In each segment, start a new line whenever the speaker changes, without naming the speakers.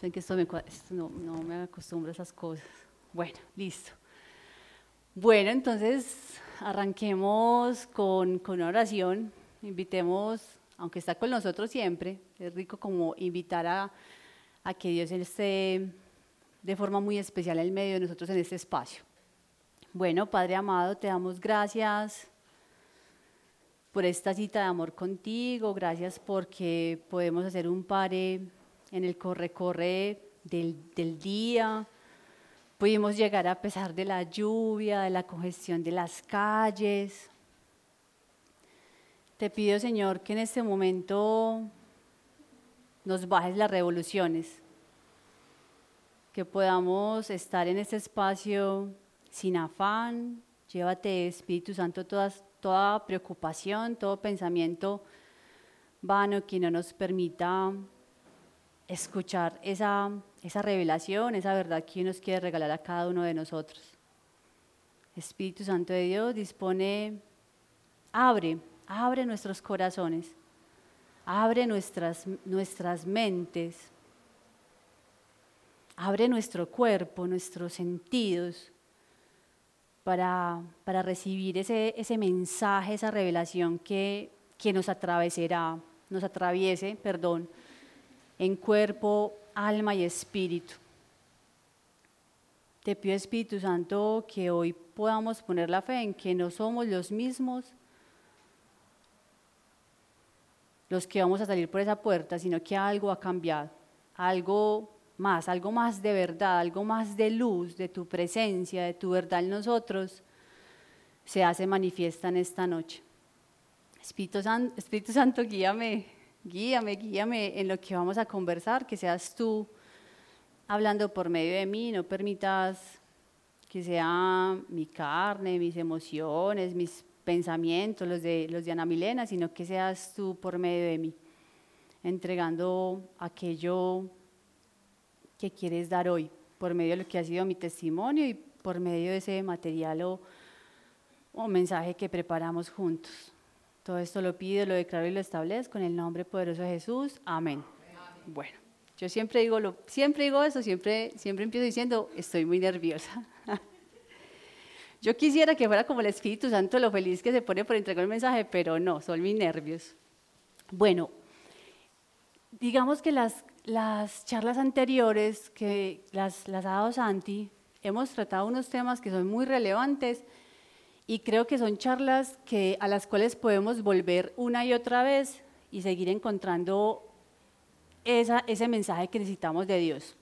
Ven que esto me, esto no, me acostumbro a esas cosas. Bueno, listo. Bueno, entonces arranquemos con, una oración. Invitemos, aunque está con nosotros siempre, es rico como invitar a, que Dios esté de forma muy especial en medio de nosotros en este espacio. Bueno, Padre amado, te damos gracias por esta cita de amor contigo, gracias porque podemos hacer un pare en el corre-corre del, día, pudimos llegar a pesar de la lluvia, de la congestión de las calles. Te pido, Señor, que en este momento nos bajes las revoluciones, que podamos estar en este espacio sin afán. Llévate, Espíritu Santo, toda preocupación, todo pensamiento vano que no nos permita escuchar esa, esa revelación, esa verdad que nos quiere regalar a cada uno de nosotros. Espíritu Santo de Dios, dispone, abre, abre nuestros corazones, abre nuestras, nuestras mentes, abre nuestro cuerpo, nuestros sentidos para, para recibir ese, ese mensaje, esa revelación que, que nos atravesará, nos atraviese, perdón, en cuerpo, alma y espíritu. Te pido, Espíritu Santo, que hoy podamos poner la fe en que no somos los mismos los que vamos a salir por esa puerta, sino que algo ha cambiado, algo más, algo más de verdad, algo más de luz, de tu presencia, de tu verdad en nosotros, se hace manifiesta en esta noche. Espíritu, San- Espíritu Santo, guíame, guíame, guíame en lo que vamos a conversar, que seas tú hablando por medio de mí, no permitas que sea mi carne, mis emociones, mis pensamientos, los de, los de Ana Milena, sino que seas tú por medio de mí, entregando aquello que quieres dar hoy, por medio de lo que ha sido mi testimonio y por medio de ese material o, o mensaje que preparamos juntos. Todo esto lo pido, lo declaro y lo establezco en el nombre poderoso de Jesús. Amén. Bueno, yo siempre digo, lo, siempre digo eso, siempre, siempre empiezo diciendo, estoy muy nerviosa. Yo quisiera que fuera como el Espíritu Santo, lo feliz que se pone por entregar el mensaje, pero no, son mis nervios. Bueno, digamos que las, las charlas anteriores, que las, las ha dado Santi, hemos tratado unos temas que son muy relevantes y creo que son charlas que, a las cuales podemos volver una y otra vez y seguir encontrando ese mensaje que necesitamos de Dios.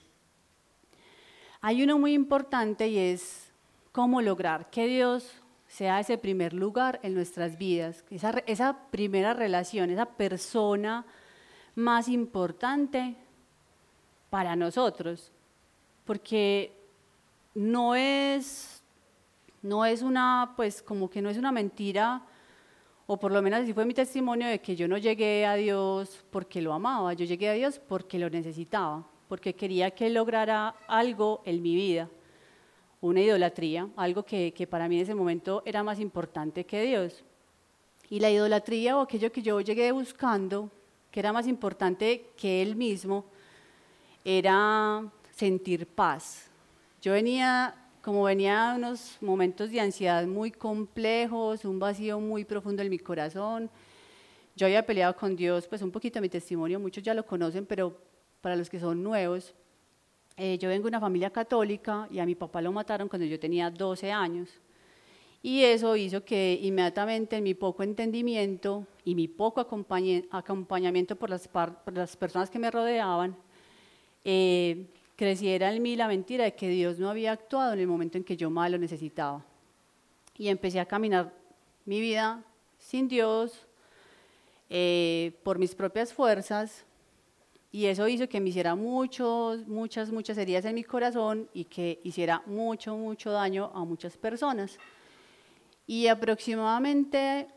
Hay uno muy importante y es cómo lograr que Dios sea ese primer lugar en nuestras vidas, esa, esa primera relación, esa persona más importante para nosotros, porque no es, no es una, pues como que no es una mentira, o por lo menos así fue mi testimonio de que yo no llegué a Dios porque lo amaba, yo llegué a Dios porque lo necesitaba, porque quería que lograra algo en mi vida, una idolatría, algo que, que para mí en ese momento era más importante que Dios. Y la idolatría o aquello que yo llegué buscando, que era más importante que Él mismo, era sentir paz. Yo venía, como venía unos momentos de ansiedad muy complejos, un vacío muy profundo en mi corazón. Yo había peleado con Dios, pues un poquito mi testimonio, muchos ya lo conocen, pero para los que son nuevos, eh, yo vengo de una familia católica y a mi papá lo mataron cuando yo tenía 12 años. Y eso hizo que inmediatamente en mi poco entendimiento y mi poco acompañamiento por las, por las personas que me rodeaban, eh, creciera en mí la mentira de que Dios no había actuado en el momento en que yo más lo necesitaba. Y empecé a caminar mi vida sin Dios, eh, por mis propias fuerzas, y eso hizo que me hiciera muchos, muchas, muchas heridas en mi corazón y que hiciera mucho, mucho daño a muchas personas. Y aproximadamente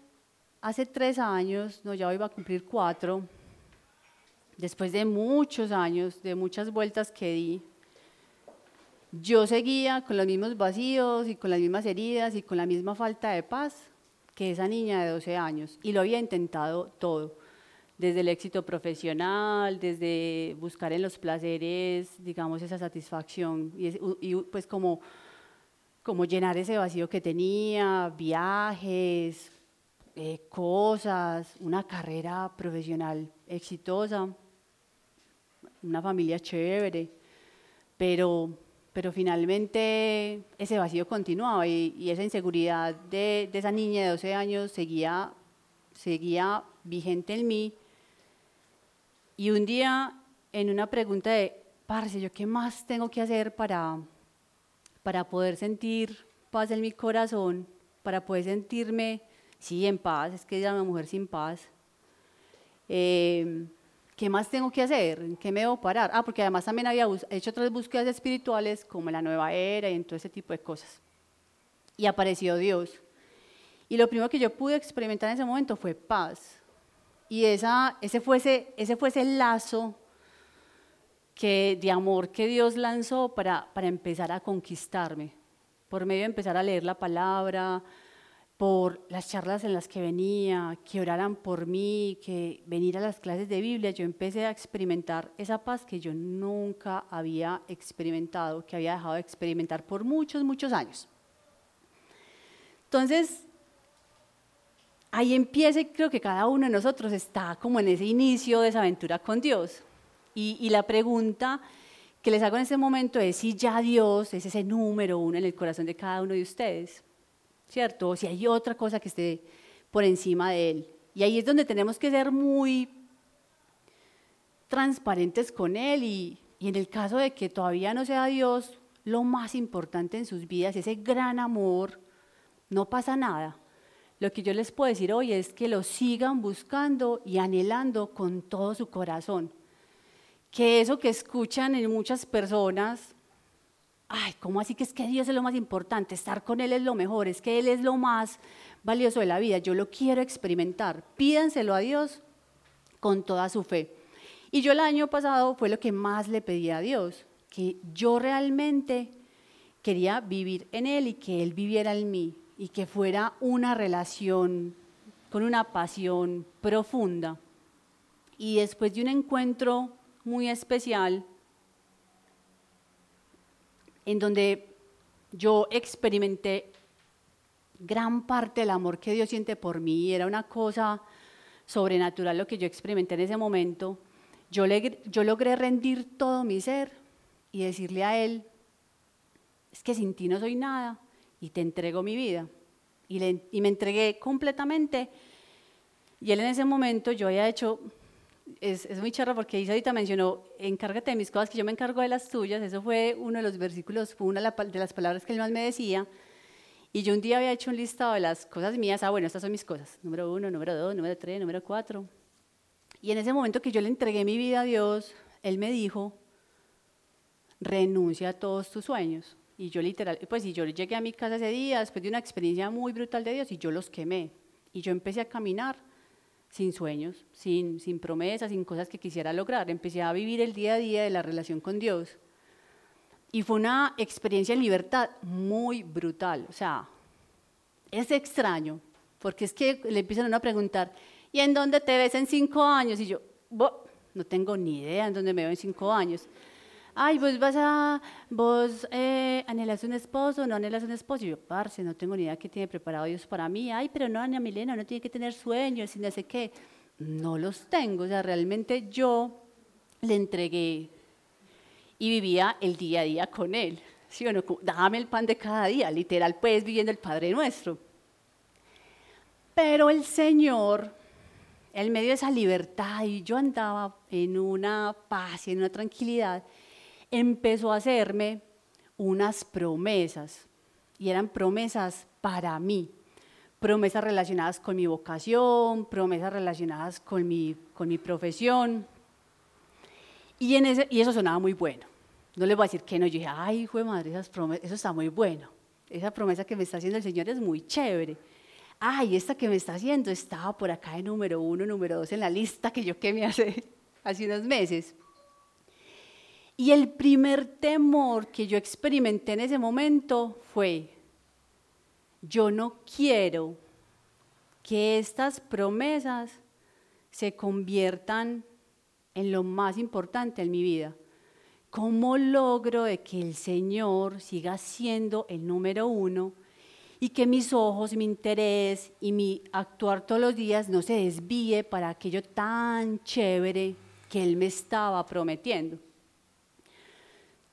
hace tres años, no, ya iba a cumplir cuatro, después de muchos años, de muchas vueltas que di, yo seguía con los mismos vacíos y con las mismas heridas y con la misma falta de paz que esa niña de 12 años. Y lo había intentado todo. desde el éxito profesional, desde buscar en los placeres, digamos, esa satisfacción y, pues como, como llenar ese vacío que tenía, viajes, eh, cosas, una carrera profesional exitosa, una familia chévere, pero, pero finalmente ese vacío continuaba y, esa inseguridad de, esa niña de 12 años seguía, seguía vigente en mí y un día, en una pregunta de, parce, ¿yo qué más tengo que hacer para, para poder sentir paz en mi corazón, para poder sentirme, sí, en paz, es que es una mujer sin paz? Eh, ¿Qué más tengo que hacer? ¿En qué me debo parar? Ah, porque además también había hecho otras búsquedas espirituales, como la nueva era y todo ese tipo de cosas. Y apareció Dios. Y lo primero que yo pude experimentar en ese momento fue paz. Y esa, ese, fuese, ese fuese el lazo que, de amor que Dios lanzó para, para empezar a conquistarme, por medio de empezar a leer la palabra, por las charlas en las que venía, que oraran por mí, que venir a las clases de Biblia, yo empecé a experimentar esa paz que yo nunca había experimentado, que había dejado de experimentar por muchos, muchos años. Entonces, ahí empieza y creo que cada uno de nosotros está como en ese inicio de esa aventura con Dios. Y, la pregunta que les hago en este momento es si ya Dios es ese número uno en el corazón de cada uno de ustedes, ¿cierto? Si hay otra cosa que esté por encima de Él. Y ahí es donde tenemos que ser muy transparentes con Él y en el caso de que todavía no sea Dios lo más importante en sus vidas, ese gran amor, no pasa nada. Lo que yo les puedo decir hoy es que lo sigan buscando y anhelando con todo su corazón. Que eso que escuchan en muchas personas, ay, ¿cómo así que es que Dios es lo más importante? Estar con Él es lo mejor, es que Él es lo más valioso de la vida. Yo lo quiero experimentar. Pídanselo a Dios con toda su fe. Y yo el año pasado fue lo que más le pedí a Dios, que yo realmente quería vivir en Él y que Él viviera en mí y que fuera una relación con una pasión profunda. Y después de un encuentro muy especial, en donde yo experimenté gran parte del amor que Dios siente por mí, era una cosa sobrenatural lo que yo experimenté en ese momento, yo, yo logré rendir todo mi ser y decirle a Él, es que sin ti no soy nada, y te entrego mi vida. Y, me entregué completamente. Y él en ese momento, yo había hecho, es, muy charro porque Isa ahorita mencionó, encárgate de mis cosas, que yo me encargo de las tuyas. Eso fue uno de los versículos, fue una de las palabras que él más me decía. Y yo un día había hecho un listado de las cosas mías. Ah, bueno, estas son mis cosas. Número uno, número dos, número tres, número cuatro. Y en ese momento que yo le entregué mi vida a Dios, Él me dijo, renuncia a todos tus sueños. Y yo literal, pues y yo llegué a mi casa ese día después de una experiencia muy brutal de Dios y yo los quemé. Y yo empecé a caminar sin sueños, sin, sin promesas, sin cosas que quisiera lograr. Empecé a vivir el día a día de la relación con Dios. Y fue una experiencia en libertad muy brutal. O sea, es extraño, porque es que le empiezan a preguntar, ¿y en dónde te ves en cinco años? Y yo, no tengo ni idea en dónde me veo en cinco años ay, vos vas a, vos eh, anhelas un esposo, no anhelas un esposo. Y yo, parce, no tengo ni idea qué tiene preparado Dios para mí. Ay, pero no, Ana Milena, no tiene que tener sueños y no sé qué. No los tengo, o sea, realmente yo le entregué y vivía el día a día con él. ¿Sí o no? Dame el pan de cada día, literal, pues viviendo el Padre Nuestro. Pero el Señor, en medio de esa libertad, y yo andaba en una paz y en una tranquilidad, empezó a hacerme unas promesas, y eran promesas para mí, promesas relacionadas con mi vocación, promesas relacionadas con mi, con mi profesión, y, en ese, y eso sonaba muy bueno. No les voy a decir que no, yo dije, ay, hijo de madre, esas promesas, eso está muy bueno. Esa promesa que me está haciendo el Señor es muy chévere. Ay, esta que me está haciendo estaba por acá de número uno, número dos en la lista que yo que me hace hace unos meses. Y el primer temor que yo experimenté en ese momento fue, yo no quiero que estas promesas se conviertan en lo más importante en mi vida. ¿Cómo logro de que el Señor siga siendo el número uno y que mis ojos, mi interés y mi actuar todos los días no se desvíe para aquello tan chévere que Él me estaba prometiendo?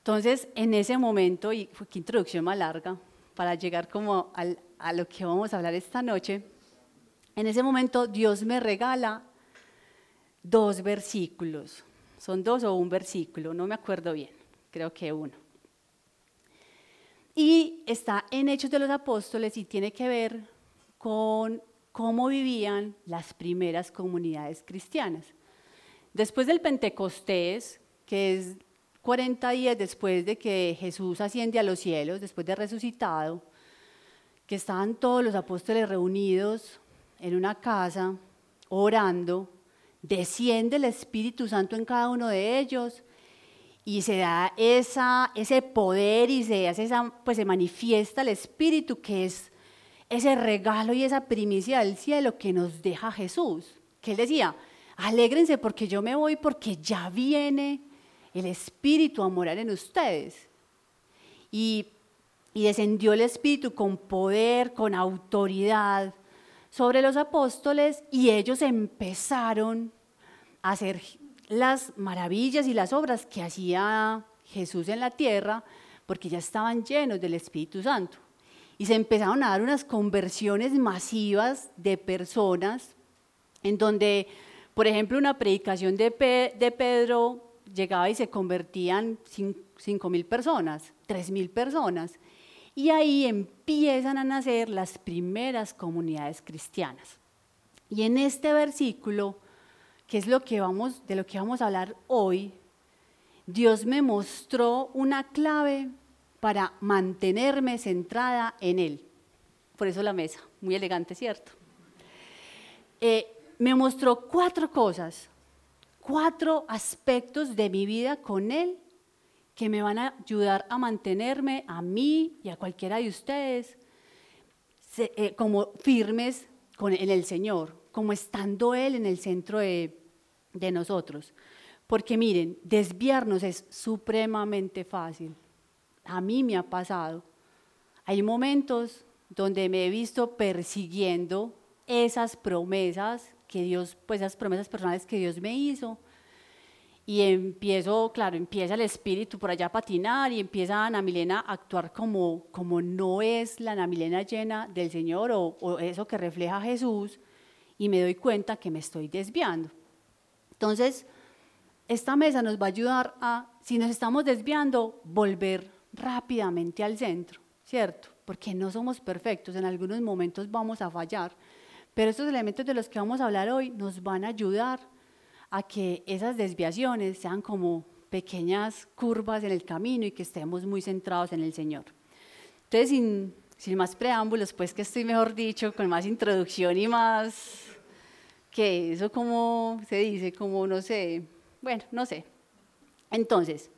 Entonces, en ese momento, y qué introducción más larga, para llegar como a lo que vamos a hablar esta noche, en ese momento Dios me regala dos versículos. Son dos o un versículo, no me acuerdo bien, creo que uno. Y está en Hechos de los Apóstoles y tiene que ver con cómo vivían las primeras comunidades cristianas. Después del Pentecostés, que es 40 días después de que Jesús asciende a los cielos, después de resucitado, que estaban todos los apóstoles reunidos en una casa, orando, desciende el Espíritu Santo en cada uno de ellos y se da esa, ese poder y se, hace esa, pues se manifiesta el Espíritu que es ese regalo y esa primicia del cielo que nos deja Jesús. Que él decía, alégrense porque yo me voy porque ya viene el Espíritu a morar en ustedes. Y, descendió el Espíritu con poder, con autoridad sobre los apóstoles y ellos empezaron a hacer las maravillas y las obras que hacía Jesús en la tierra porque ya estaban llenos del Espíritu Santo. Y se empezaron a dar unas conversiones masivas de personas en donde, por ejemplo, una predicación de, Pedro llegaba y se convertían cinco mil personas, tres mil personas. Y ahí empiezan a nacer las primeras comunidades cristianas. Y en este versículo, que es lo que vamos, de lo que vamos a hablar hoy, Dios me mostró una clave para mantenerme centrada en Él. Por eso la mesa, muy elegante, ¿cierto? Eh, me mostró cuatro cosas, cuatro aspectos de mi vida con Él que me van a ayudar a mantenerme a mí y a cualquiera de ustedes eh, como firmes con, en el Señor, como estando Él en el centro de, de nosotros. Porque miren, desviarnos es supremamente fácil. A mí me ha pasado. Hay momentos donde me he visto persiguiendo esas promesas que Dios, pues esas promesas personales que Dios me hizo, y empiezo, claro, empieza el espíritu por allá a patinar y empieza Ana Milena a actuar como, como no es la Ana Milena llena del Señor o, o eso que refleja Jesús y me doy cuenta que me estoy desviando. Entonces, esta mesa nos va a ayudar a, si nos estamos desviando, volver rápidamente al centro, ¿cierto? Porque no somos perfectos, en algunos momentos vamos a fallar, pero estos elementos de los que vamos a hablar hoy nos van a ayudar a que esas desviaciones sean como pequeñas curvas en el camino y que estemos muy centrados en el Señor. Entonces, sin, más preámbulos, pues que estoy mejor dicho, con más introducción y más, que eso como se dice, como no sé, bueno, no sé. Entonces,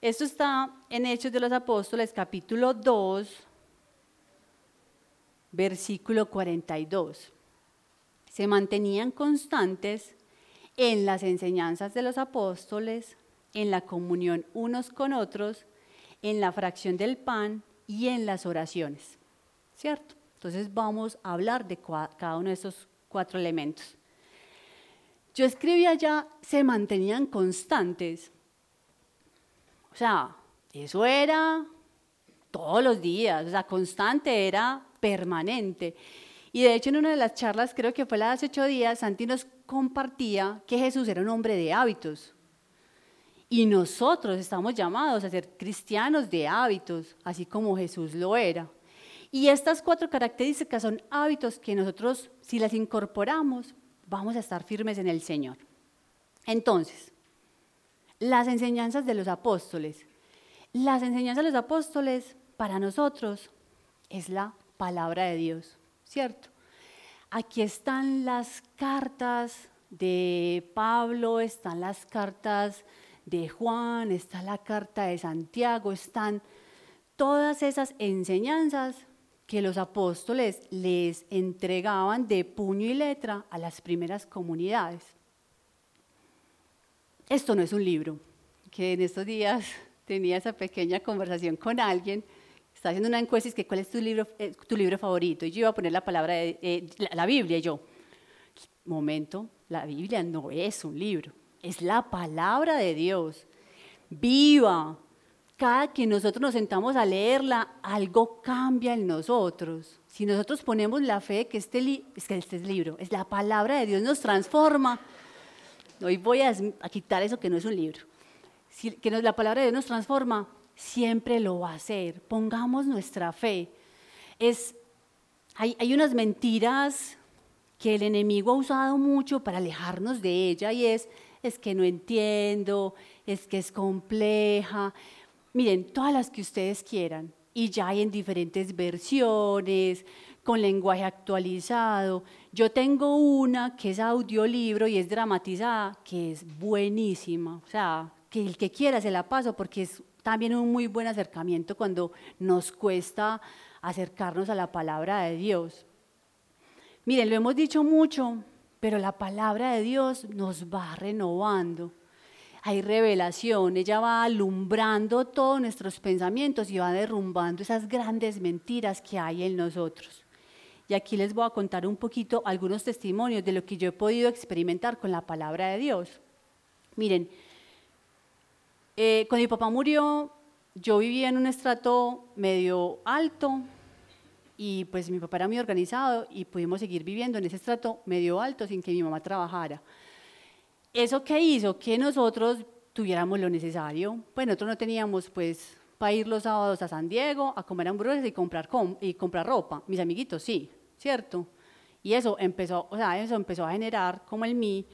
esto está en Hechos de los Apóstoles, capítulo 2, versículo 42. Se mantenían constantes en las enseñanzas de los apóstoles, en la comunión unos con otros, en la fracción del pan y en las oraciones. ¿Cierto? Entonces vamos a hablar de cada uno de estos cuatro elementos. Yo escribí allá, se mantenían constantes. O sea, eso era todos los días, o sea, constante era permanente. Y de hecho en una de las charlas, creo que fue la de ocho días, Santi nos compartía que Jesús era un hombre de hábitos. Y nosotros estamos llamados a ser cristianos de hábitos, así como Jesús lo era. Y estas cuatro características son hábitos que nosotros, si las incorporamos, vamos a estar firmes en el Señor. Entonces, las enseñanzas de los apóstoles. Las enseñanzas de los apóstoles para nosotros es la palabra de Dios, ¿cierto? aquí están las cartas de Pablo, están las cartas de Juan, está la carta de Santiago, están todas esas enseñanzas que los apóstoles les entregaban de puño y letra a las primeras comunidades. Esto no es un libro, que en estos días tenía esa pequeña conversación con alguien, está haciendo una encuesta y es que cuál es tu libro, eh, tu libro favorito, y yo iba a poner la palabra, de, eh, la, la Biblia, y yo, momento, la Biblia no es un libro, es la palabra de Dios, viva, cada que nosotros nos sentamos a leerla, algo cambia en nosotros. Si nosotros ponemos la fe que este, es que este libro, es la palabra de Dios, nos transforma. Hoy voy a, quitar eso que no es un libro. Si, que la palabra de Dios nos transforma, siempre lo va a hacer. Pongamos nuestra fe. Es, hay, hay unas mentiras que el enemigo ha usado mucho para alejarnos de ella y es, es que no entiendo, es que es compleja, Miren, todas las que ustedes quieran, y ya hay en diferentes versiones, con lenguaje actualizado. Yo tengo una que es audiolibro y es dramatizada, que es buenísima. O sea, que el que quiera se la paso porque es también un muy buen acercamiento cuando nos cuesta acercarnos a la palabra de Dios. Miren, lo hemos dicho mucho, pero la palabra de Dios nos va renovando hay revelación, ella va alumbrando todos nuestros pensamientos y va derrumbando esas grandes mentiras que hay en nosotros. Y aquí les voy a contar un poquito algunos testimonios de lo que yo he podido experimentar con la palabra de Dios. Miren, eh, cuando mi papá murió, yo vivía en un estrato medio alto y pues mi papá era muy organizado y pudimos seguir viviendo en ese estrato medio alto sin que mi mamá trabajara. ¿Eso qué hizo? Que nosotros tuviéramos lo necesario. Pues nosotros no teníamos pues para ir los sábados a San Diego a comer hamburguesas y comprar, y comprar ropa. Mis amiguitos sí, ¿cierto? Y eso empezó, o sea, eso empezó a generar como en mí,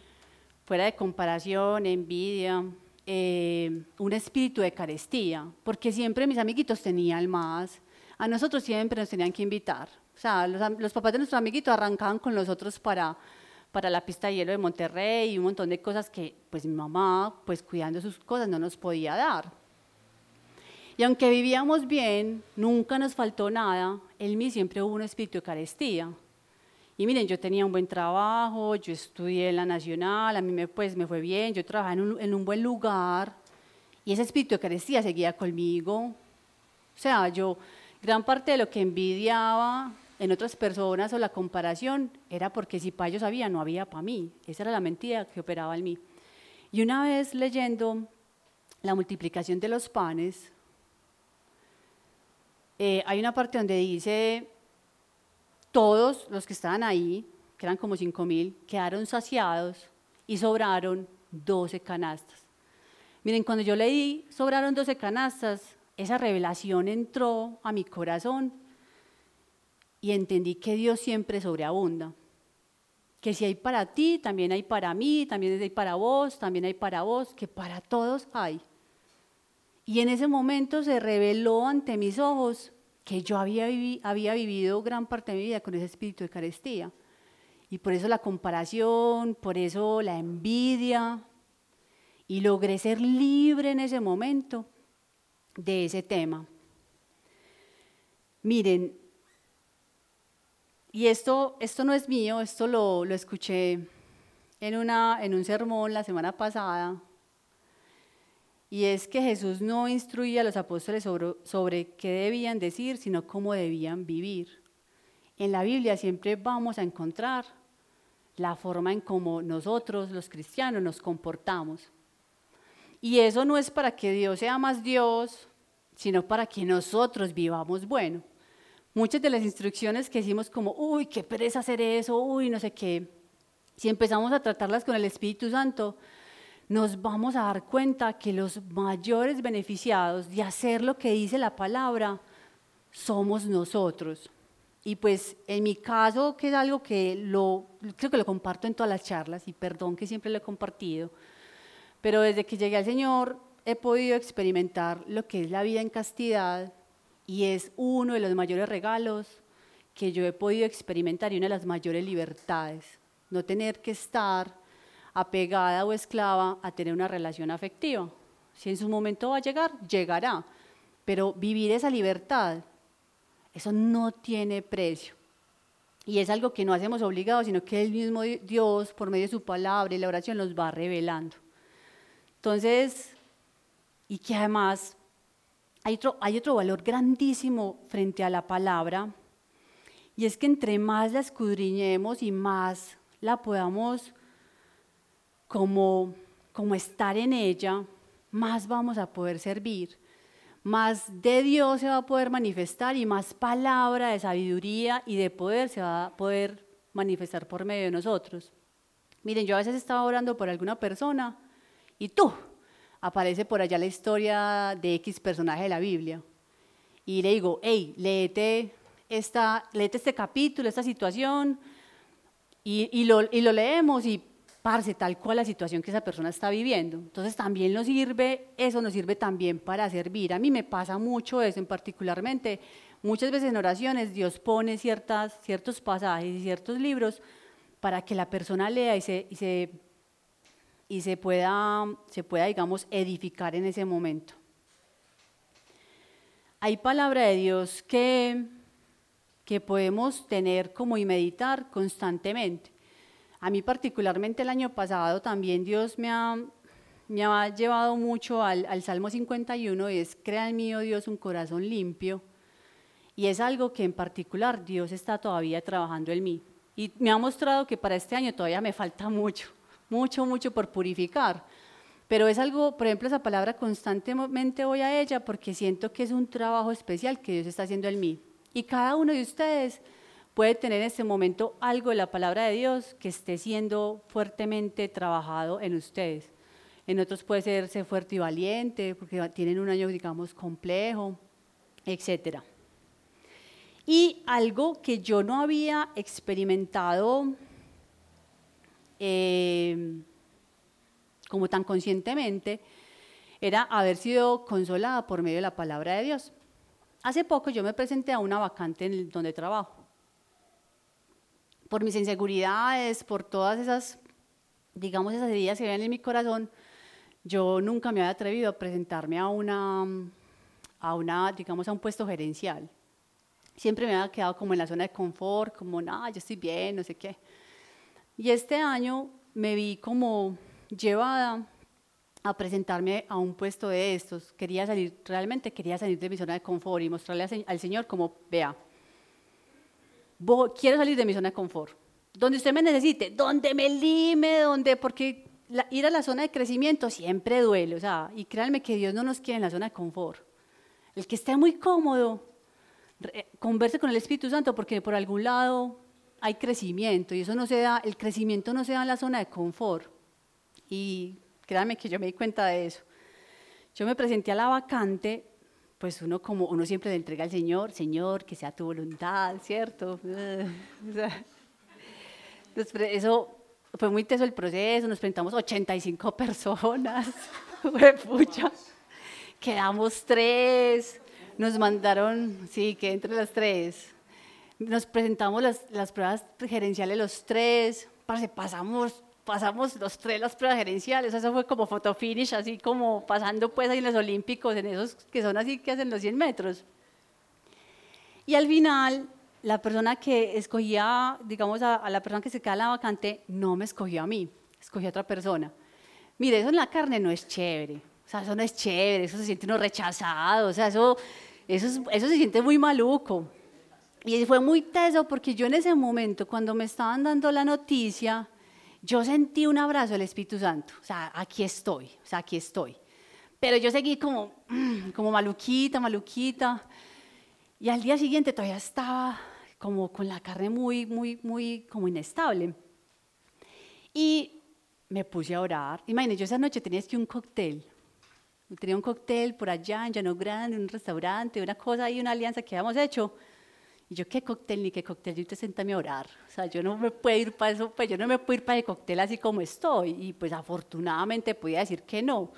fuera de comparación, envidia, eh, un espíritu de carestía, porque siempre mis amiguitos tenían más, a nosotros siempre nos tenían que invitar. O sea, los, los papás de nuestros amiguitos arrancaban con los otros para para la pista de hielo de Monterrey y un montón de cosas que pues mi mamá, pues cuidando sus cosas, no nos podía dar. Y aunque vivíamos bien, nunca nos faltó nada, en mí siempre hubo un espíritu de carestía. Y miren, yo tenía un buen trabajo, yo estudié en la Nacional, a mí me, pues, me fue bien, yo trabajaba en un, en un buen lugar, y ese espíritu de carestía seguía conmigo. O sea, yo gran parte de lo que envidiaba en otras personas o la comparación era porque si para ellos había, no había para mí. Esa era la mentira que operaba en mí. Y una vez leyendo la multiplicación de los panes, eh, hay una parte donde dice, todos los que estaban ahí, que eran como cinco mil, quedaron saciados y sobraron 12 canastas. Miren, cuando yo leí sobraron 12 canastas, esa revelación entró a mi corazón y entendí que Dios siempre sobreabunda. Que si hay para ti, también hay para mí, también hay para vos, también hay para vos, que para todos hay. Y en ese momento se reveló ante mis ojos que yo había, había vivido gran parte de mi vida con ese espíritu de carestía. Y por eso la comparación, por eso la envidia. Y logré ser libre en ese momento de ese tema. Miren, y esto, esto no es mío, esto lo, lo escuché en, una, en un sermón la semana pasada. Y es que Jesús no instruía a los apóstoles sobre, qué debían decir, sino cómo debían vivir. En la Biblia siempre vamos a encontrar la forma en cómo nosotros, los cristianos, nos comportamos. Y eso no es para que Dios sea más Dios, sino para que nosotros vivamos bueno muchas de las instrucciones que hicimos como, uy, qué pereza hacer eso, uy, no sé qué, si empezamos a tratarlas con el Espíritu Santo, nos vamos a dar cuenta que los mayores beneficiados de hacer lo que dice la palabra somos nosotros. Y pues en mi caso, que es algo que lo, creo que lo comparto en todas las charlas, y perdón que siempre lo he compartido, pero desde que llegué al Señor he podido experimentar lo que es la vida en castidad, y es uno de los mayores regalos que yo he podido experimentar y una de las mayores libertades. No tener que estar apegada o esclava a tener una relación afectiva. Si en su momento va a llegar, llegará. Pero vivir esa libertad Eso no tiene precio. Y es algo que no hacemos obligado, sino que el mismo Dios, por medio de su palabra y la oración, nos va revelando. Entonces, y que además hay otro, hay otro valor grandísimo frente a la palabra, y es que entre más la escudriñemos y más la podamos como, como estar en ella, más vamos a poder servir, más de Dios se va a poder manifestar y más palabra de sabiduría y de poder se va a poder manifestar por medio de nosotros. Miren, yo a veces estaba orando por alguna persona y tú, aparece por allá la historia de X personaje de la Biblia. Y le digo, hey, léete, esta, léete este capítulo, esta situación, y, y, lo, y lo leemos y parce, tal cual la situación que esa persona está viviendo. Entonces también nos sirve, eso nos sirve también para servir. A mí me pasa mucho eso, en particularmente, muchas veces en oraciones Dios pone ciertas, ciertos pasajes y ciertos libros para que la persona lea y se, y se y se pueda, se pueda, digamos, edificar en ese momento. Hay palabra de Dios que, que podemos tener como y meditar constantemente. A mí particularmente el año pasado también Dios me ha, me ha llevado mucho al, al Salmo 51 y es, crea en mí, oh Dios, un corazón limpio. Y es algo que en particular Dios está todavía trabajando en mí. Y me ha mostrado que para este año todavía me falta mucho mucho, mucho por purificar. Pero es algo, por ejemplo, esa palabra constantemente voy a ella porque siento que es un trabajo especial que Dios está haciendo en mí. Y cada uno de ustedes puede tener en este momento algo de la palabra de Dios que esté siendo fuertemente trabajado en ustedes. En otros puede ser fuerte y valiente porque tienen un año, digamos, complejo, etc. Y algo que yo no había experimentado eh, como tan conscientemente, era haber sido consolada por medio de la palabra de Dios. Hace poco yo me presenté a una vacante en donde trabajo. Por mis inseguridades, por todas esas, digamos, esas heridas que ven en mi corazón, yo nunca me había atrevido a presentarme a una, a una, digamos, a un puesto gerencial. Siempre me había quedado como en la zona de confort, como, no, yo estoy bien, no sé qué. Y este año me vi como llevada a presentarme a un puesto de estos. Quería salir, realmente quería salir de mi zona de confort y mostrarle al Señor como, vea, quiero salir de mi zona de confort. Donde usted me necesite, donde me lime, donde, porque ir a la zona de crecimiento siempre duele, o sea, y créanme que Dios no nos quiere en la zona de confort. El que esté muy cómodo, converse con el Espíritu Santo porque por algún lado hay crecimiento y eso no se da, el crecimiento no se da en la zona de confort. Y créanme que yo me di cuenta de eso. Yo me presenté a la vacante, pues uno como uno siempre le entrega al Señor, Señor, que sea tu voluntad, ¿cierto? eso fue muy teso el proceso, nos presentamos 85 personas, pucha, quedamos tres, nos mandaron, sí, que entre las tres, nos presentamos las, las pruebas gerenciales los tres, pasamos, pasamos los tres las pruebas gerenciales, eso fue como photo finish, así como pasando pues ahí en los olímpicos, en esos que son así que hacen los 100 metros. Y al final, la persona que escogía, digamos, a, a la persona que se queda en la vacante, no me escogió a mí, escogió a otra persona. Mire, eso en la carne no es chévere, o sea, eso no es chévere, eso se siente uno rechazado, o sea, eso, eso, eso se siente muy maluco. Y fue muy teso porque yo en ese momento, cuando me estaban dando la noticia, yo sentí un abrazo del Espíritu Santo. O sea, aquí estoy, o sea, aquí estoy. Pero yo seguí como, como maluquita, maluquita. Y al día siguiente todavía estaba como con la carne muy, muy, muy como inestable. Y me puse a orar. Imagínense, yo esa noche tenía que un cóctel. Tenía un cóctel por allá en Llano Grande, en un restaurante, una cosa y una alianza que habíamos hecho. Y yo, ¿qué cóctel ni qué cóctel? Yo te senté a orar. O sea, yo no me puedo ir para eso, pues yo no me puedo ir para el cóctel así como estoy. Y pues afortunadamente podía decir que no.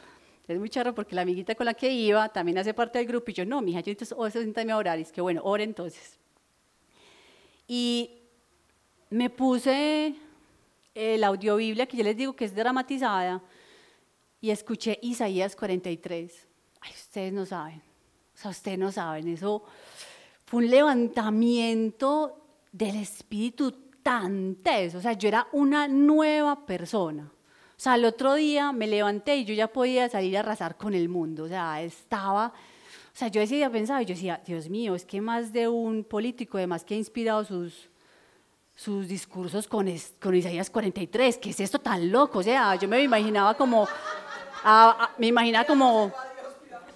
Es muy charro porque la amiguita con la que iba también hace parte del grupo y yo, no, mija, yo entonces, oh, sentarme a orar. Y es que bueno, ore entonces. Y me puse el audiobiblia, que yo les digo que es dramatizada, y escuché Isaías 43. Ay, ustedes no saben. O sea, ustedes no saben. Eso fue un levantamiento del espíritu tan teso. O sea, yo era una nueva persona. O sea, el otro día me levanté y yo ya podía salir a arrasar con el mundo. O sea, estaba, o sea, yo decía, pensaba, yo decía, Dios mío, es que más de un político, además que ha inspirado sus, sus discursos con, con Isaías 43, ¿qué es esto tan loco? O sea, yo me imaginaba como, me imaginaba como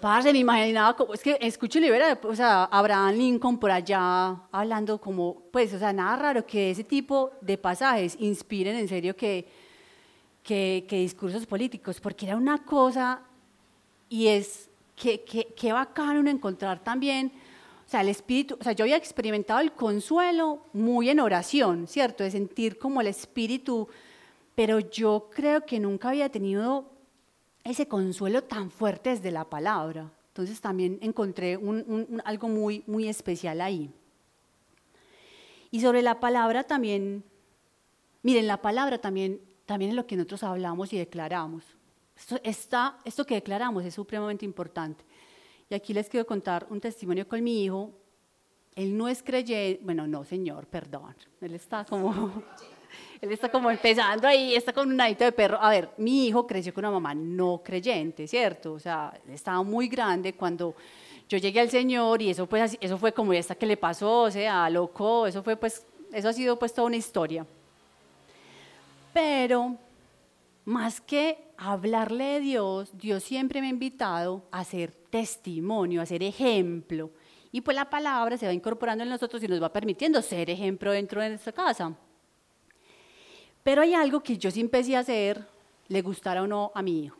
Parce, me imaginaba, como, es que escucho Libera, o sea, Abraham Lincoln por allá hablando como, pues, o sea, nada raro que ese tipo de pasajes inspiren en serio que, que, que discursos políticos, porque era una cosa y es que, que, que bacano encontrar también, o sea, el espíritu, o sea, yo había experimentado el consuelo muy en oración, ¿cierto? De sentir como el espíritu, pero yo creo que nunca había tenido ese consuelo tan fuerte desde la palabra. Entonces también encontré algo muy, muy especial ahí. Y sobre la palabra también, miren, la palabra también, también es lo que nosotros hablamos y declaramos. Esto, esto que declaramos es supremamente importante. Y aquí les quiero contar un testimonio con mi hijo. Él no es creyente, bueno, no, señor, perdón. Él está como... Él está como empezando ahí, está con un nadito de perro. A ver, mi hijo creció con una mamá no creyente, ¿cierto? O sea, estaba muy grande cuando yo llegué al Señor y eso, pues, eso fue como esta que le pasó, o sea, loco, eso fue pues, eso ha sido pues toda una historia. Pero más que hablarle de Dios, Dios siempre me ha invitado a ser testimonio, a ser ejemplo. Y pues la palabra se va incorporando en nosotros y nos va permitiendo ser ejemplo dentro de nuestra casa. Pero hay algo que yo sí empecé a hacer, le gustara o no a mi hijo.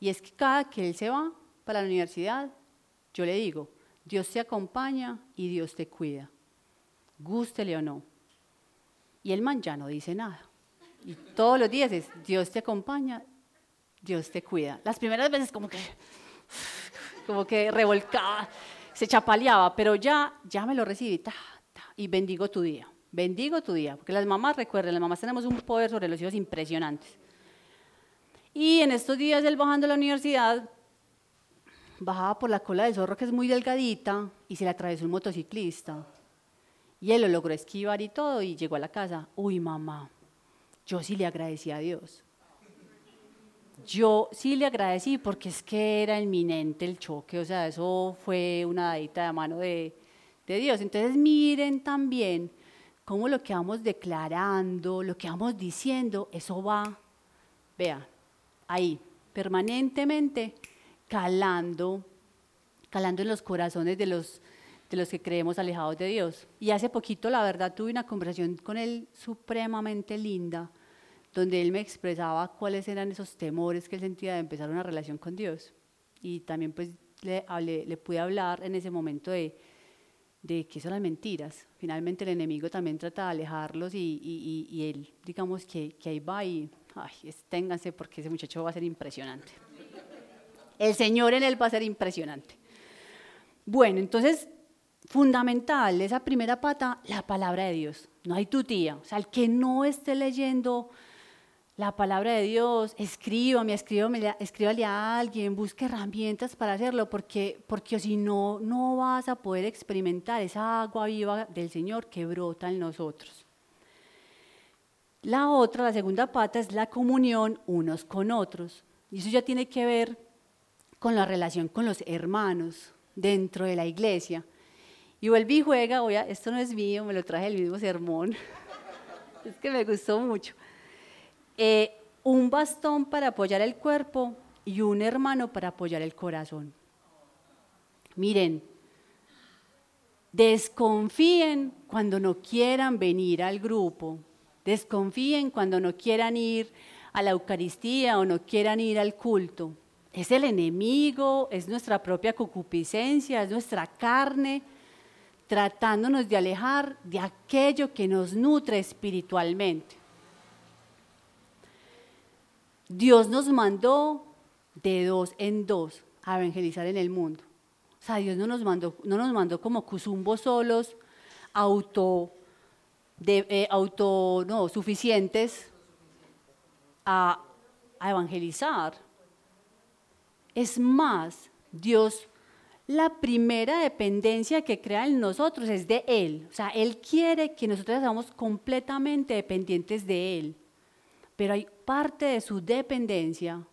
Y es que cada que él se va para la universidad, yo le digo, Dios te acompaña y Dios te cuida, gústele o no. Y el man ya no dice nada. Y todos los días es, Dios te acompaña, Dios te cuida. Las primeras veces como que, como que revolcaba, se chapaleaba, pero ya, ya me lo recibí, y bendigo tu día. Bendigo tu día, porque las mamás, recuerden, las mamás tenemos un poder sobre los hijos impresionantes. Y en estos días él bajando a la universidad, bajaba por la cola del zorro que es muy delgadita y se le atravesó un motociclista. Y él lo logró esquivar y todo y llegó a la casa. Uy, mamá, yo sí le agradecí a Dios. Yo sí le agradecí porque es que era inminente el choque, o sea, eso fue una dadita de mano de, de Dios. Entonces miren también cómo lo que vamos declarando, lo que vamos diciendo, eso va, vean, ahí, permanentemente calando, calando en los corazones de los, de los que creemos alejados de Dios. Y hace poquito, la verdad, tuve una conversación con él supremamente linda, donde él me expresaba cuáles eran esos temores que él sentía de empezar una relación con Dios. Y también pues le, le pude hablar en ese momento de de que son las mentiras. Finalmente el enemigo también trata de alejarlos y, y, él, digamos que, que, ahí va y, ay, ténganse porque ese muchacho va a ser impresionante. El Señor en él va a ser impresionante. Bueno, entonces, fundamental, esa primera pata, la palabra de Dios. No hay tu tía. O sea, el que no esté leyendo la palabra de Dios, escríbame, escríbame, escríbale a alguien, busque herramientas para hacerlo, porque, porque si no, no vas a poder experimentar esa agua viva del Señor que brota en nosotros. La otra, la segunda pata, es la comunión unos con otros. Y eso ya tiene que ver con la relación con los hermanos dentro de la iglesia. Y vuelve y juega, voy esto no es mío, me lo traje el mismo sermón, es que me gustó mucho eh, un bastón para apoyar el cuerpo y un hermano para apoyar el corazón. Miren, desconfíen cuando no quieran venir al grupo, desconfíen cuando no quieran ir a la Eucaristía o no quieran ir al culto. Es el enemigo, es nuestra propia concupiscencia, es nuestra carne, tratándonos de alejar de aquello que nos nutre espiritualmente. Dios nos mandó de dos en dos a evangelizar en el mundo. O sea, Dios no nos mandó, no nos mandó como cuzumbos solos, auto, de, eh, auto no, suficientes a, evangelizar. Es más, Dios la primera dependencia que crea en nosotros es de Él. O sea, Él quiere que nosotros seamos completamente dependientes de Él. Pero hay parte de su dependencia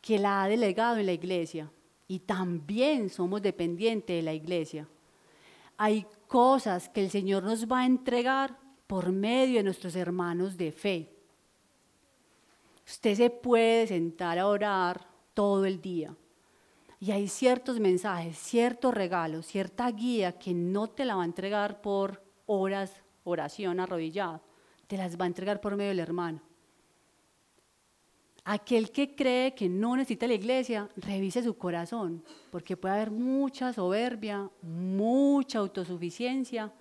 que la ha delegado en la iglesia. Y también somos dependientes de la iglesia. Hay cosas que el Señor nos va a entregar por medio de nuestros hermanos de fe. Usted se puede sentar a orar todo el día y hay ciertos mensajes, ciertos regalos, cierta guía que no te la va a entregar por horas, oración arrodillada, te las va a entregar por medio del hermano. Aquel que cree que no necesita la iglesia, revise su corazón, porque puede haber mucha soberbia, mucha autosuficiencia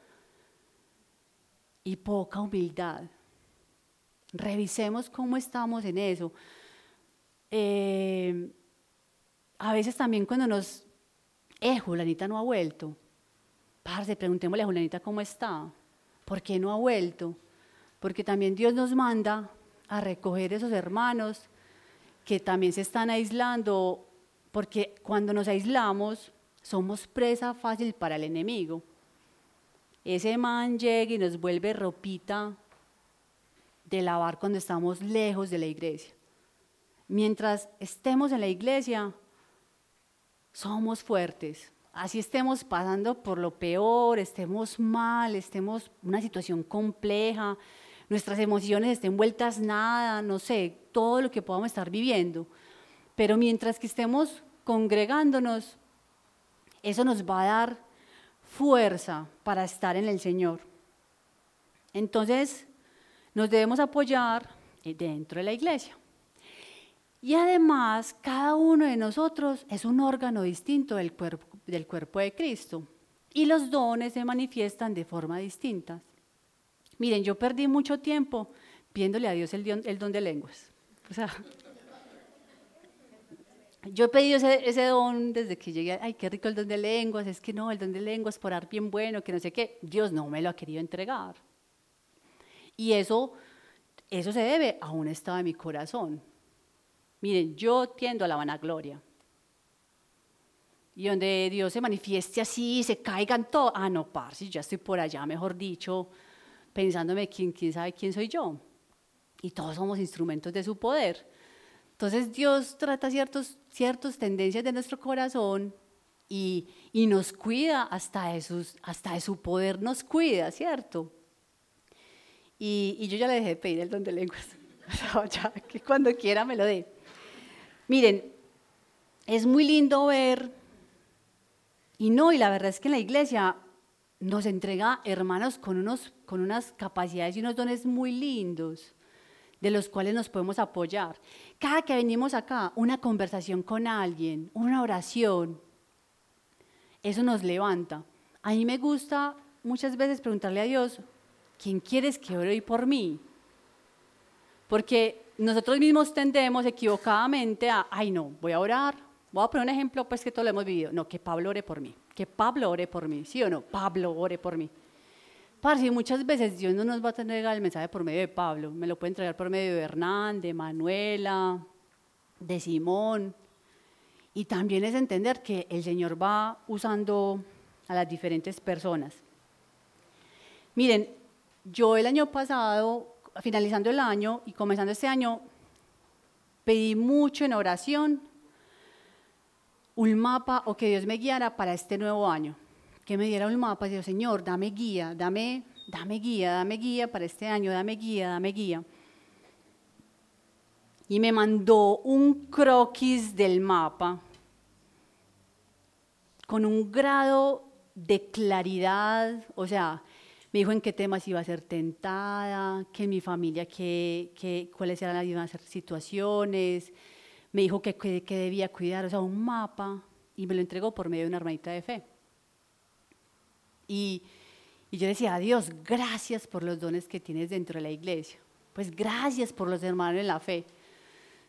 y poca humildad. Revisemos cómo estamos en eso. Eh, a veces también cuando nos, eh, Julanita no ha vuelto. Parce, preguntémosle a Julanita cómo está. ¿Por qué no ha vuelto? Porque también Dios nos manda a recoger esos hermanos que también se están aislando, porque cuando nos aislamos somos presa fácil para el enemigo. Ese man llega y nos vuelve ropita de lavar cuando estamos lejos de la iglesia. Mientras estemos en la iglesia, somos fuertes. Así estemos pasando por lo peor, estemos mal, estemos en una situación compleja, nuestras emociones estén vueltas nada, no sé, todo lo que podamos estar viviendo. Pero mientras que estemos congregándonos, eso nos va a dar fuerza para estar en el Señor. Entonces, nos debemos apoyar dentro de la iglesia. Y además, cada uno de nosotros es un órgano distinto del cuerpo, del cuerpo de Cristo. Y los dones se manifiestan de forma distinta. Miren, yo perdí mucho tiempo viéndole a Dios el, don, de lenguas. O sea, yo he pedido ese, don desde que llegué, ay, qué rico el don de lenguas, es que no, el don de lenguas por dar bien bueno, que no sé qué. Dios no me lo ha querido entregar. Y eso, eso se debe a un estado de mi corazón. Miren, yo tiendo a la vanagloria. Y donde Dios se manifieste así, se caigan todos. Ah, no, parce, ya estoy por allá, mejor dicho, pensándome quién, quién sabe quién soy yo. Y todos somos instrumentos de su poder. Entonces Dios trata ciertas ciertos tendencias de nuestro corazón y, y, nos cuida hasta de, sus, hasta de su poder, nos cuida, ¿cierto? Y, y yo ya le dejé de pedir el don de lenguas. ya, que cuando quiera me lo dé. Miren, es muy lindo ver, y no, y la verdad es que en la iglesia nos entrega hermanos con, unos, con unas capacidades y unos dones muy lindos de los cuales nos podemos apoyar. Cada que venimos acá, una conversación con alguien, una oración, eso nos levanta. A mí me gusta muchas veces preguntarle a Dios, ¿quién quieres que ore hoy por mí? Porque nosotros mismos tendemos equivocadamente a, ay no, voy a orar, voy a poner un ejemplo pues que todos lo hemos vivido, no, que Pablo ore por mí, que Pablo ore por mí, ¿sí o no? Pablo ore por mí. Parce, muchas veces Dios no nos va a entregar el mensaje por medio de Pablo, me lo puede entregar por medio de Hernán, de Manuela, de Simón. Y también es entender que el Señor va usando a las diferentes personas. Miren, yo el año pasado finalizando el año y comenzando este año, pedí mucho en oración un mapa o que Dios me guiara para este nuevo año. Que me diera un mapa y digo, Señor, dame guía, dame, dame guía, dame guía para este año, dame guía, dame guía. Y me mandó un croquis del mapa con un grado de claridad, o sea, me dijo en qué temas iba a ser tentada, que mi familia, qué, cuáles eran las situaciones, me dijo que, que, debía cuidar, o sea, un mapa, y me lo entregó por medio de una hermanita de fe. Y, y yo decía, Dios, gracias por los dones que tienes dentro de la iglesia. Pues gracias por los hermanos en la fe.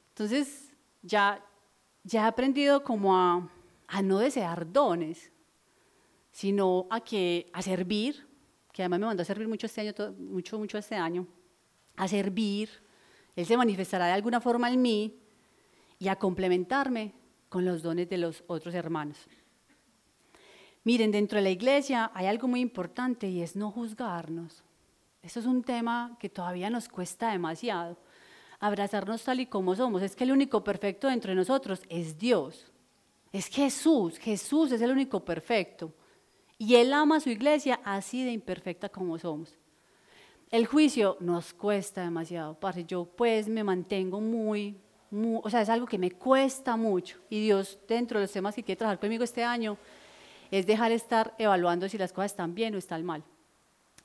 Entonces, ya, ya he aprendido como a, a no desear dones, sino a, que, a servir, que además me mandó a servir mucho este año, mucho, mucho este año, a servir, Él se manifestará de alguna forma en mí y a complementarme con los dones de los otros hermanos. Miren, dentro de la iglesia hay algo muy importante y es no juzgarnos. Eso es un tema que todavía nos cuesta demasiado. Abrazarnos tal y como somos. Es que el único perfecto dentro de nosotros es Dios. Es Jesús. Jesús es el único perfecto. Y Él ama a su iglesia así de imperfecta como somos. El juicio nos cuesta demasiado. Yo pues me mantengo muy, o sea, es algo que me cuesta mucho. Y Dios, dentro de los temas que quiere trabajar conmigo este año, es dejar estar evaluando si las cosas están bien o están mal.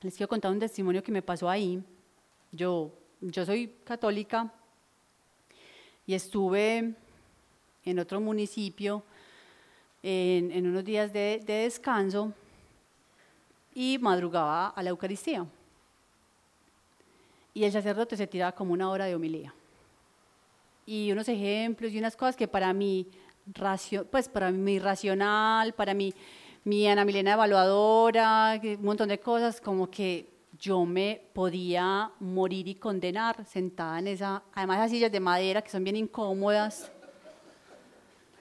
Les quiero contar un testimonio que me pasó ahí. Yo, yo soy católica y estuve en otro municipio en, unos días de, de descanso y madrugaba a la Eucaristía. Y el sacerdote se tiraba como una hora de homilía. Y unos ejemplos y unas cosas que para mí pues para mi racional, para mi, mi Ana Milena evaluadora, un montón de cosas, como que yo me podía morir y condenar sentada en esa, además esas sillas de madera que son bien incómodas.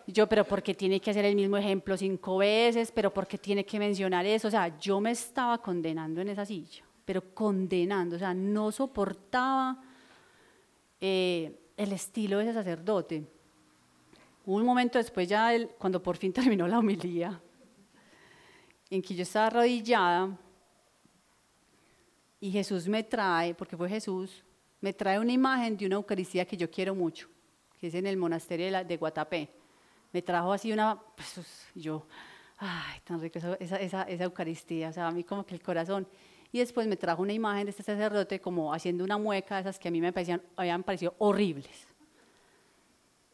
Yo, pero ¿por qué tiene que hacer el mismo ejemplo cinco veces? ¿Pero por qué tiene que mencionar eso? O sea, yo me estaba condenando en esa silla, pero condenando, o sea, no soportaba eh, el estilo de ese sacerdote un momento después, ya cuando por fin terminó la homilía, en que yo estaba arrodillada y Jesús me trae, porque fue Jesús, me trae una imagen de una Eucaristía que yo quiero mucho, que es en el monasterio de, Guatapé. Me trajo así una, pues yo, ay, tan rica esa, esa, esa, Eucaristía, o sea, a mí como que el corazón. Y después me trajo una imagen de este sacerdote como haciendo una mueca, esas que a mí me parecían, habían parecido horribles.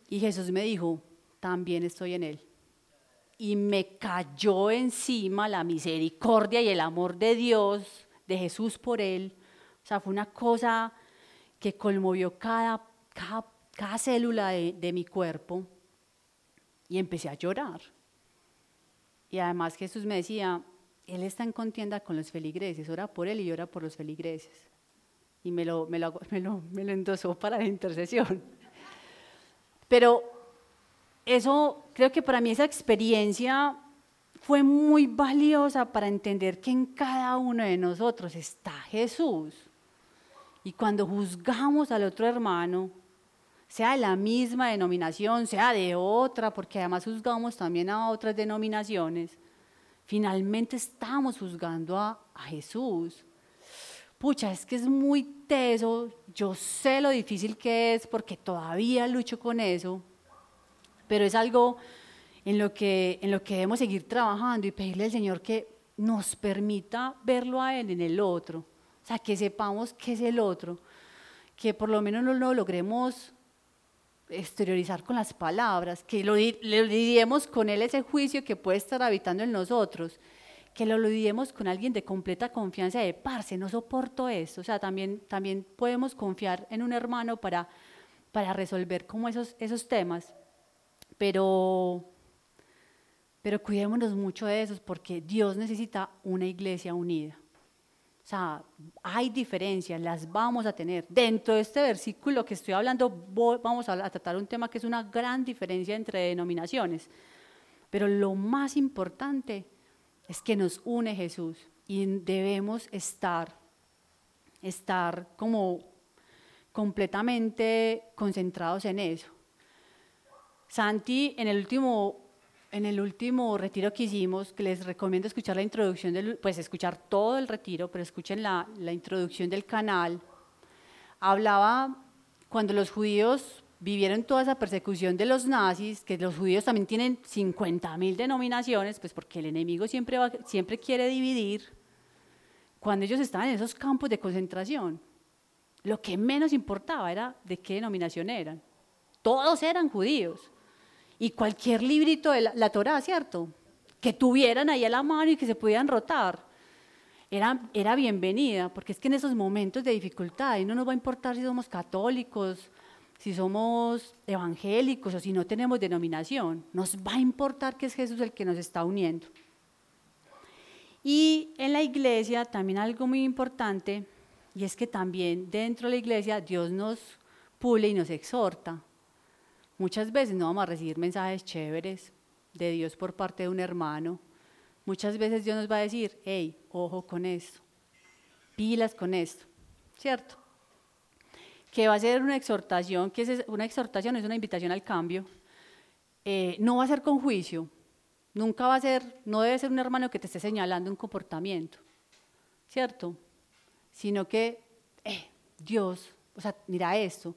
Y Jesús me dijo, también estoy en Él. Y me cayó encima la misericordia y el amor de Dios, de Jesús por Él. O sea, fue una cosa que conmovió cada, cada, célula de, de mi cuerpo. Y empecé a llorar. Y además Jesús me decía, Él está en contienda con los feligreses, ora por Él y ora por los feligreses. Y me lo, me lo, me lo, me lo endosó para la intercesión. Pero eso, creo que para mí esa experiencia fue muy valiosa para entender que en cada uno de nosotros está Jesús. Y cuando juzgamos al otro hermano, sea de la misma denominación, sea de otra, porque además juzgamos también a otras denominaciones, finalmente estamos juzgando a, Jesús. Pucha, es que es muy teso, yo sé lo difícil que es porque todavía lucho con eso, pero es algo en lo que, en lo que debemos seguir trabajando y pedirle al Señor que nos permita verlo a Él en el otro, o sea, que sepamos qué es el otro, que por lo menos no lo logremos exteriorizar con las palabras, que lo, le lidiemos con Él ese juicio que puede estar habitando en nosotros que lo olvidemos con alguien de completa confianza, de parce, no soporto esto. O sea, también, también podemos confiar en un hermano para, para resolver como esos, esos temas. Pero, pero cuidémonos mucho de esos porque Dios necesita una iglesia unida. O sea, hay diferencias, las vamos a tener. Dentro de este versículo que estoy hablando, vamos a tratar un tema que es una gran diferencia entre denominaciones. Pero lo más importante es que nos une Jesús y debemos estar, estar como completamente concentrados en eso. Santi, en el último, en el último retiro que hicimos, les recomiendo escuchar la introducción, del, pues escuchar todo el retiro, pero escuchen la, introducción del canal, hablaba cuando los judíos vivieron toda esa persecución de los nazis, que los judíos también tienen 50.000 denominaciones, pues porque el enemigo siempre, siempre quiere dividir, cuando ellos estaban en esos campos de concentración, lo que menos importaba era de qué denominación eran. Todos eran judíos. Y cualquier librito de la, Torah, ¿cierto? Que tuvieran ahí a la mano y que se pudieran rotar. Era, era bienvenida, porque es que en esos momentos de dificultad, y no nos va a importar si somos católicos, si somos evangélicos o si no tenemos denominación, nos va a importar que es Jesús el que nos está uniendo. Y en la iglesia también algo muy importante, y es que también dentro de la iglesia Dios nos pule y nos exhorta. Muchas veces no vamos a recibir mensajes chéveres de Dios por parte de un hermano, muchas veces Dios nos va a decir, hey, ojo con esto, pilas con esto, ¿cierto? Que va a ser una exhortación, que es una exhortación, es una invitación al cambio, eh, no va a ser con juicio, nunca va a ser, no debe ser un hermano que te esté señalando un comportamiento, ¿cierto? Sino que, eh, Dios, o sea, mira esto,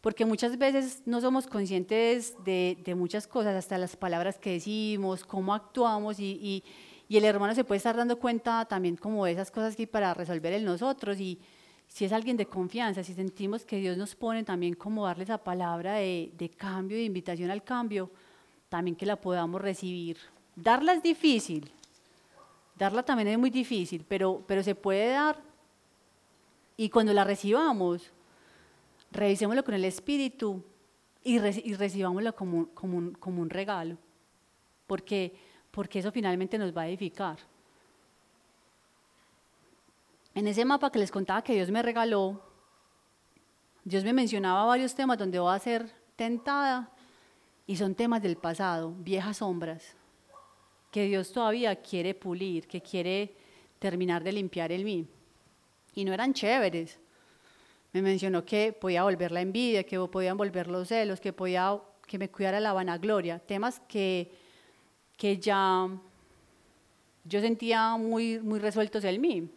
porque muchas veces no somos conscientes de, muchas cosas, hasta las palabras que decimos, cómo actuamos, y, el hermano se puede estar dando cuenta también como de esas cosas que hay para resolver en nosotros, y si es alguien de confianza, si sentimos que Dios nos pone también como darle esa palabra de, de cambio, de invitación al cambio, también que la podamos recibir. Darla es difícil, darla también es muy difícil, pero, pero se puede dar, y cuando la recibamos, revisémoslo con el Espíritu y, recibámoslo como, como, un, regalo, porque, porque eso finalmente nos va a edificar. En ese mapa que les contaba que Dios me regaló, Dios me mencionaba varios temas donde voy a ser tentada y son temas del pasado, viejas sombras, que Dios todavía quiere pulir, que quiere terminar de limpiar en mí. Y no eran chéveres, me mencionó que podía volver la envidia, que podían volver los celos, que podía que me cuidara la vanagloria, temas que, que ya yo sentía muy, muy resueltos en mí,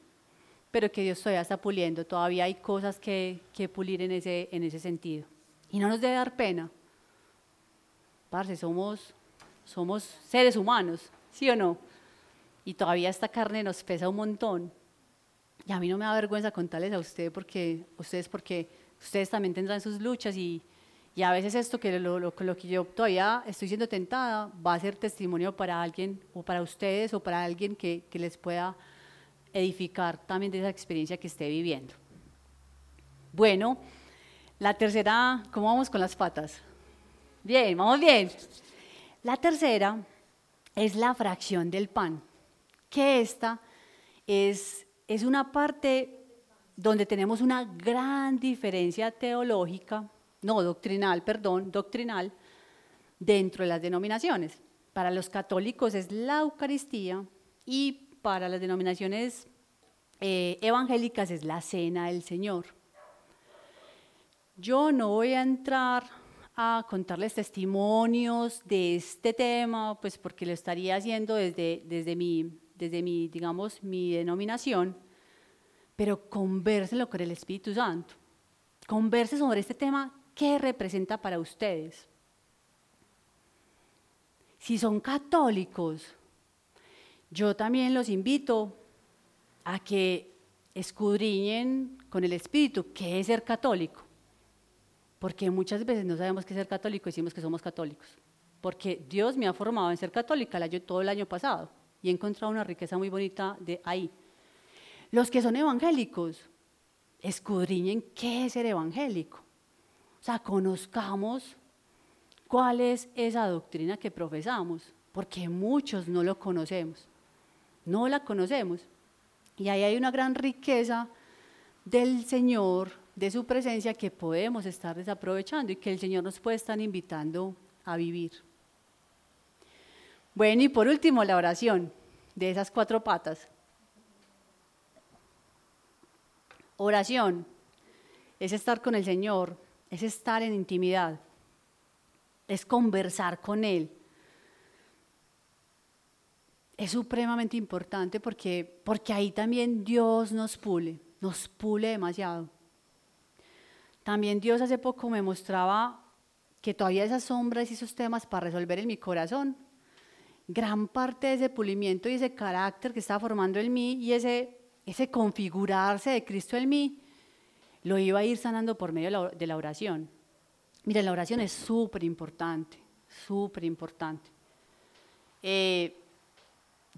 pero que Dios todavía está puliendo, todavía hay cosas que, que pulir en ese, en ese sentido. Y no nos debe dar pena. Parce, somos, somos seres humanos, ¿sí o no? Y todavía esta carne nos pesa un montón. Y a mí no me da vergüenza contarles a ustedes porque, ustedes porque ustedes también tendrán sus luchas y, y a veces esto que lo, que yo todavía estoy siendo tentada va a ser testimonio para alguien o para ustedes o para alguien que, que les pueda edificar también de esa experiencia que esté viviendo. Bueno, la tercera, ¿cómo vamos con las patas? Bien, vamos bien. La tercera es la fracción del pan, que esta es es una parte donde tenemos una gran diferencia teológica, no doctrinal, perdón, doctrinal, dentro de las denominaciones. Para los católicos es la Eucaristía y para las denominaciones eh, evangélicas es la cena del Señor. Yo no voy a entrar a contarles testimonios de este tema, pues porque lo estaría haciendo desde, desde mi desde mi, digamos, mi denominación, pero convérselo con el Espíritu Santo. Converse sobre este tema, ¿qué representa para ustedes? Si son católicos, yo también los invito a que escudriñen con el Espíritu qué es ser católico. Porque muchas veces no sabemos qué es ser católico y decimos que somos católicos. Porque Dios me ha formado en ser católica todo el año pasado y he encontrado una riqueza muy bonita de ahí. Los que son evangélicos, escudriñen qué es ser evangélico. O sea, conozcamos cuál es esa doctrina que profesamos, porque muchos no lo conocemos. No la conocemos. Y ahí hay una gran riqueza del Señor, de su presencia que podemos estar desaprovechando y que el Señor nos puede estar invitando a vivir. Bueno, y por último, la oración de esas cuatro patas. Oración es estar con el Señor, es estar en intimidad, es conversar con Él. Es supremamente importante porque, porque ahí también Dios nos pule, nos pule demasiado. También Dios hace poco me mostraba que todavía esas sombras y esos temas para resolver en mi corazón gran parte de ese pulimiento y ese carácter que estaba formando en mí y ese, ese configurarse de Cristo en mí, lo iba a ir sanando por medio de la oración. Mira, la oración es súper importante, súper importante. Eh,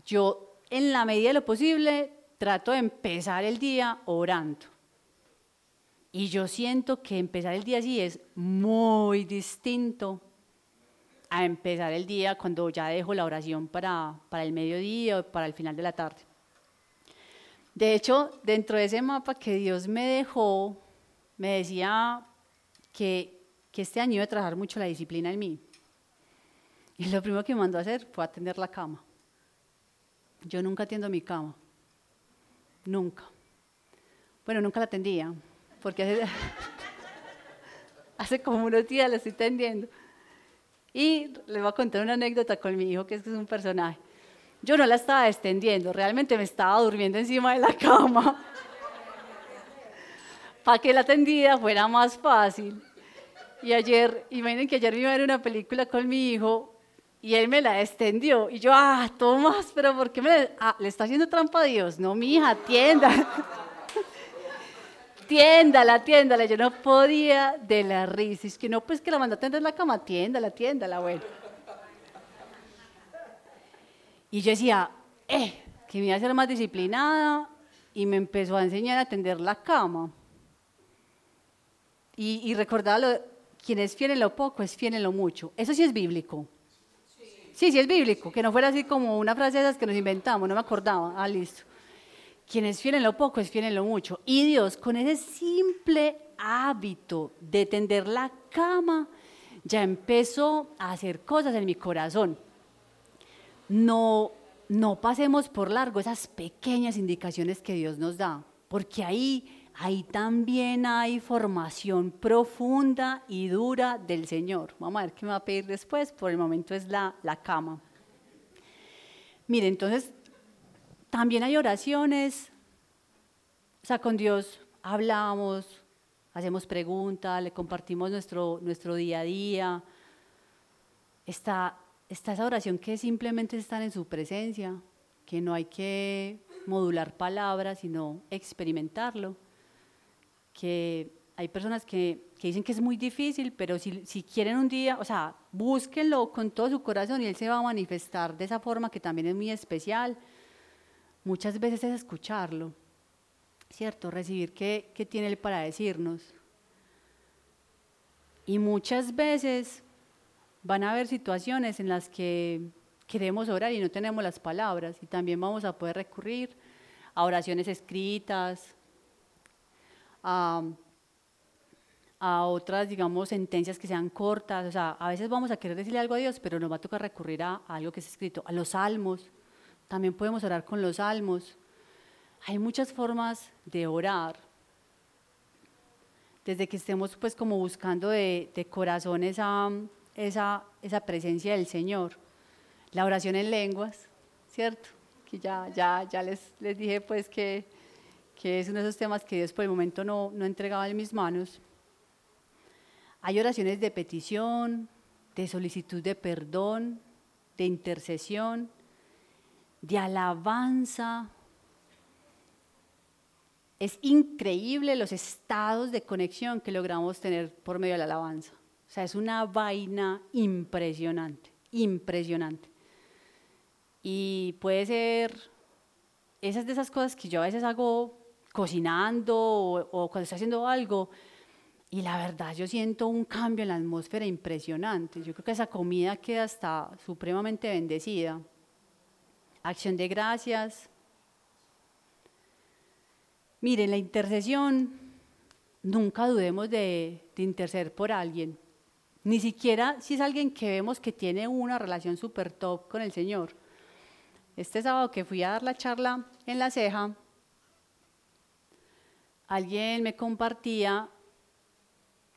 yo, en la medida de lo posible, trato de empezar el día orando. Y yo siento que empezar el día así es muy distinto a empezar el día cuando ya dejo la oración para, para el mediodía o para el final de la tarde. De hecho, dentro de ese mapa que Dios me dejó, me decía que, que este año iba a trabajar mucho la disciplina en mí. Y lo primero que me mandó a hacer fue atender la cama. Yo nunca tiendo mi cama. Nunca. Bueno, nunca la tendía, porque hace, como unos días la estoy tendiendo. Y les voy a contar una anécdota con mi hijo, que es un personaje. Yo no la estaba extendiendo, realmente me estaba durmiendo encima de la cama para que la tendida fuera más fácil. Y ayer, imaginen que ayer me iba a ver una película con mi hijo y él me la extendió. Y yo, ah, Tomás, pero ¿por qué me ah, le está haciendo trampa a Dios? No, mi hija, tienda. tiéndala, tiéndala. Yo no podía de la risa. Es que no, pues que la mandó a tender la cama, tiéndala, tiéndala, bueno. Y yo decía, eh, que me iba a ser más disciplinada y me empezó a enseñar a tender la cama. Y, y recordaba, quien es fiel en lo poco es fiel en lo mucho. Eso sí es bíblico. Sí, sí es bíblico, que no fuera así como una frase de esas que nos inventamos, no me acordaba. Ah, listo. Quien es fiel en lo poco es fiel en lo mucho. Y Dios, con ese simple hábito de tender la cama, ya empezó a hacer cosas en mi corazón. No, no pasemos por largo esas pequeñas indicaciones que Dios nos da, porque ahí ahí también hay formación profunda y dura del Señor. Vamos a ver qué me va a pedir después, por el momento es la, la cama. Mire, entonces, también hay oraciones, o sea, con Dios hablamos, hacemos preguntas, le compartimos nuestro, nuestro día a día. Está, está esa oración que simplemente están en su presencia, que no hay que modular palabras, sino experimentarlo que hay personas que, que, dicen que es muy difícil, pero si, si, quieren un día, o sea, búsquenlo con todo su corazón y Él se va a manifestar de esa forma que también es muy especial. Muchas veces es escucharlo, ¿cierto? Recibir qué, qué tiene Él para decirnos. Y muchas veces van a haber situaciones en las que queremos orar y no tenemos las palabras y también vamos a poder recurrir a oraciones escritas, a, otras, digamos, sentencias que sean cortas. O sea, a veces vamos a querer decirle algo a Dios, pero nos va a tocar recurrir a, algo que es escrito, a los salmos. También podemos orar con los salmos. Hay muchas formas de orar. Desde que estemos pues como buscando de, corazón esa, esa, esa presencia del Señor. La oración en lenguas, ¿cierto? Que ya, ya, ya les, les dije pues que que es uno de esos temas que Dios por el momento no, no entregaba en mis manos. Hay oraciones de petición, de solicitud de perdón, de intercesión, de alabanza. Es increíble los estados de conexión que logramos tener por medio de la alabanza. O sea, es una vaina impresionante, impresionante. Y puede ser, esas de esas cosas que yo a veces hago cocinando o, cuando estoy haciendo algo. Y la verdad, yo siento un cambio en la atmósfera impresionante. Yo creo que esa comida queda hasta supremamente bendecida. Acción de gracias. Miren, la intercesión, nunca dudemos de, de interceder por alguien. Ni siquiera si es alguien que vemos que tiene una relación súper top con el Señor. Este sábado que fui a dar la charla en la ceja, alguien me compartía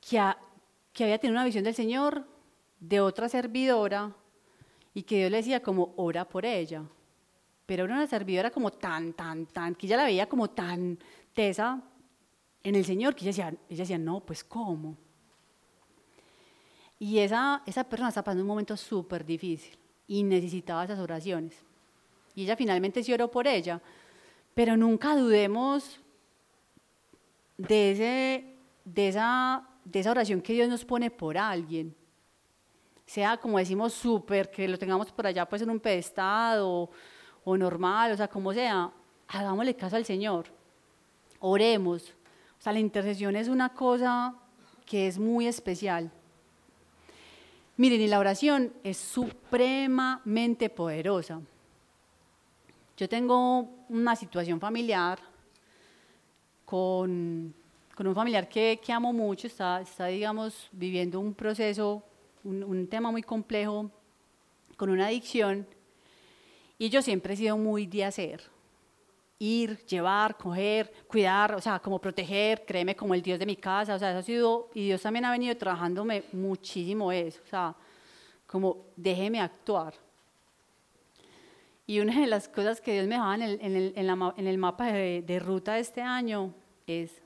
que, había tenido una visión del Señor de otra servidora y que Dios le decía como, ora por ella. Pero era una servidora como tan, tan, tan, que ella la veía como tan tesa en el Señor, que ella decía, ella decía no, pues ¿cómo? Y esa, esa persona está pasando un momento súper difícil y necesitaba esas oraciones. Y ella finalmente sí oró por ella, pero nunca dudemos de, ese, de, esa, de esa oración que Dios nos pone por alguien, sea como decimos súper, que lo tengamos por allá pues en un pedestal o, o normal, o sea, como sea, hagámosle caso al Señor, oremos. O sea, la intercesión es una cosa que es muy especial. Miren, y la oración es supremamente poderosa. Yo tengo una situación familiar con, con un familiar que, que, amo mucho, está, está, digamos, viviendo un proceso, un, un tema muy complejo, con una adicción. Y yo siempre he sido muy de hacer. Ir, llevar, coger, cuidar, o sea, como proteger, créeme, como el Dios de mi casa. O sea, eso ha sido, y Dios también ha venido trabajándome muchísimo eso. O sea, como déjeme actuar. Y una de las cosas que Dios me dejaba en el, mapa de, de ruta de este año es,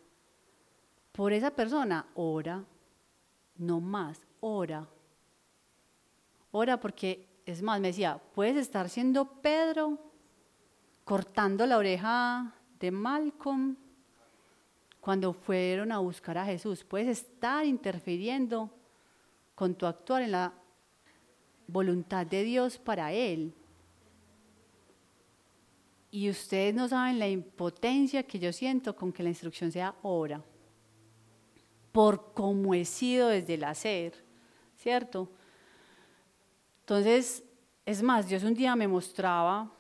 por esa persona, ora, no más, ora. Ora porque, es más, me decía, puedes estar siendo Pedro cortando la oreja de Malcolm cuando fueron a buscar a Jesús. Puedes estar interfiriendo con tu actuar en la voluntad de Dios para él. Y ustedes no saben la impotencia que yo siento con que la instrucción sea ora por cómo he sido desde el hacer, ¿cierto? Entonces, es más, Dios un día me mostraba,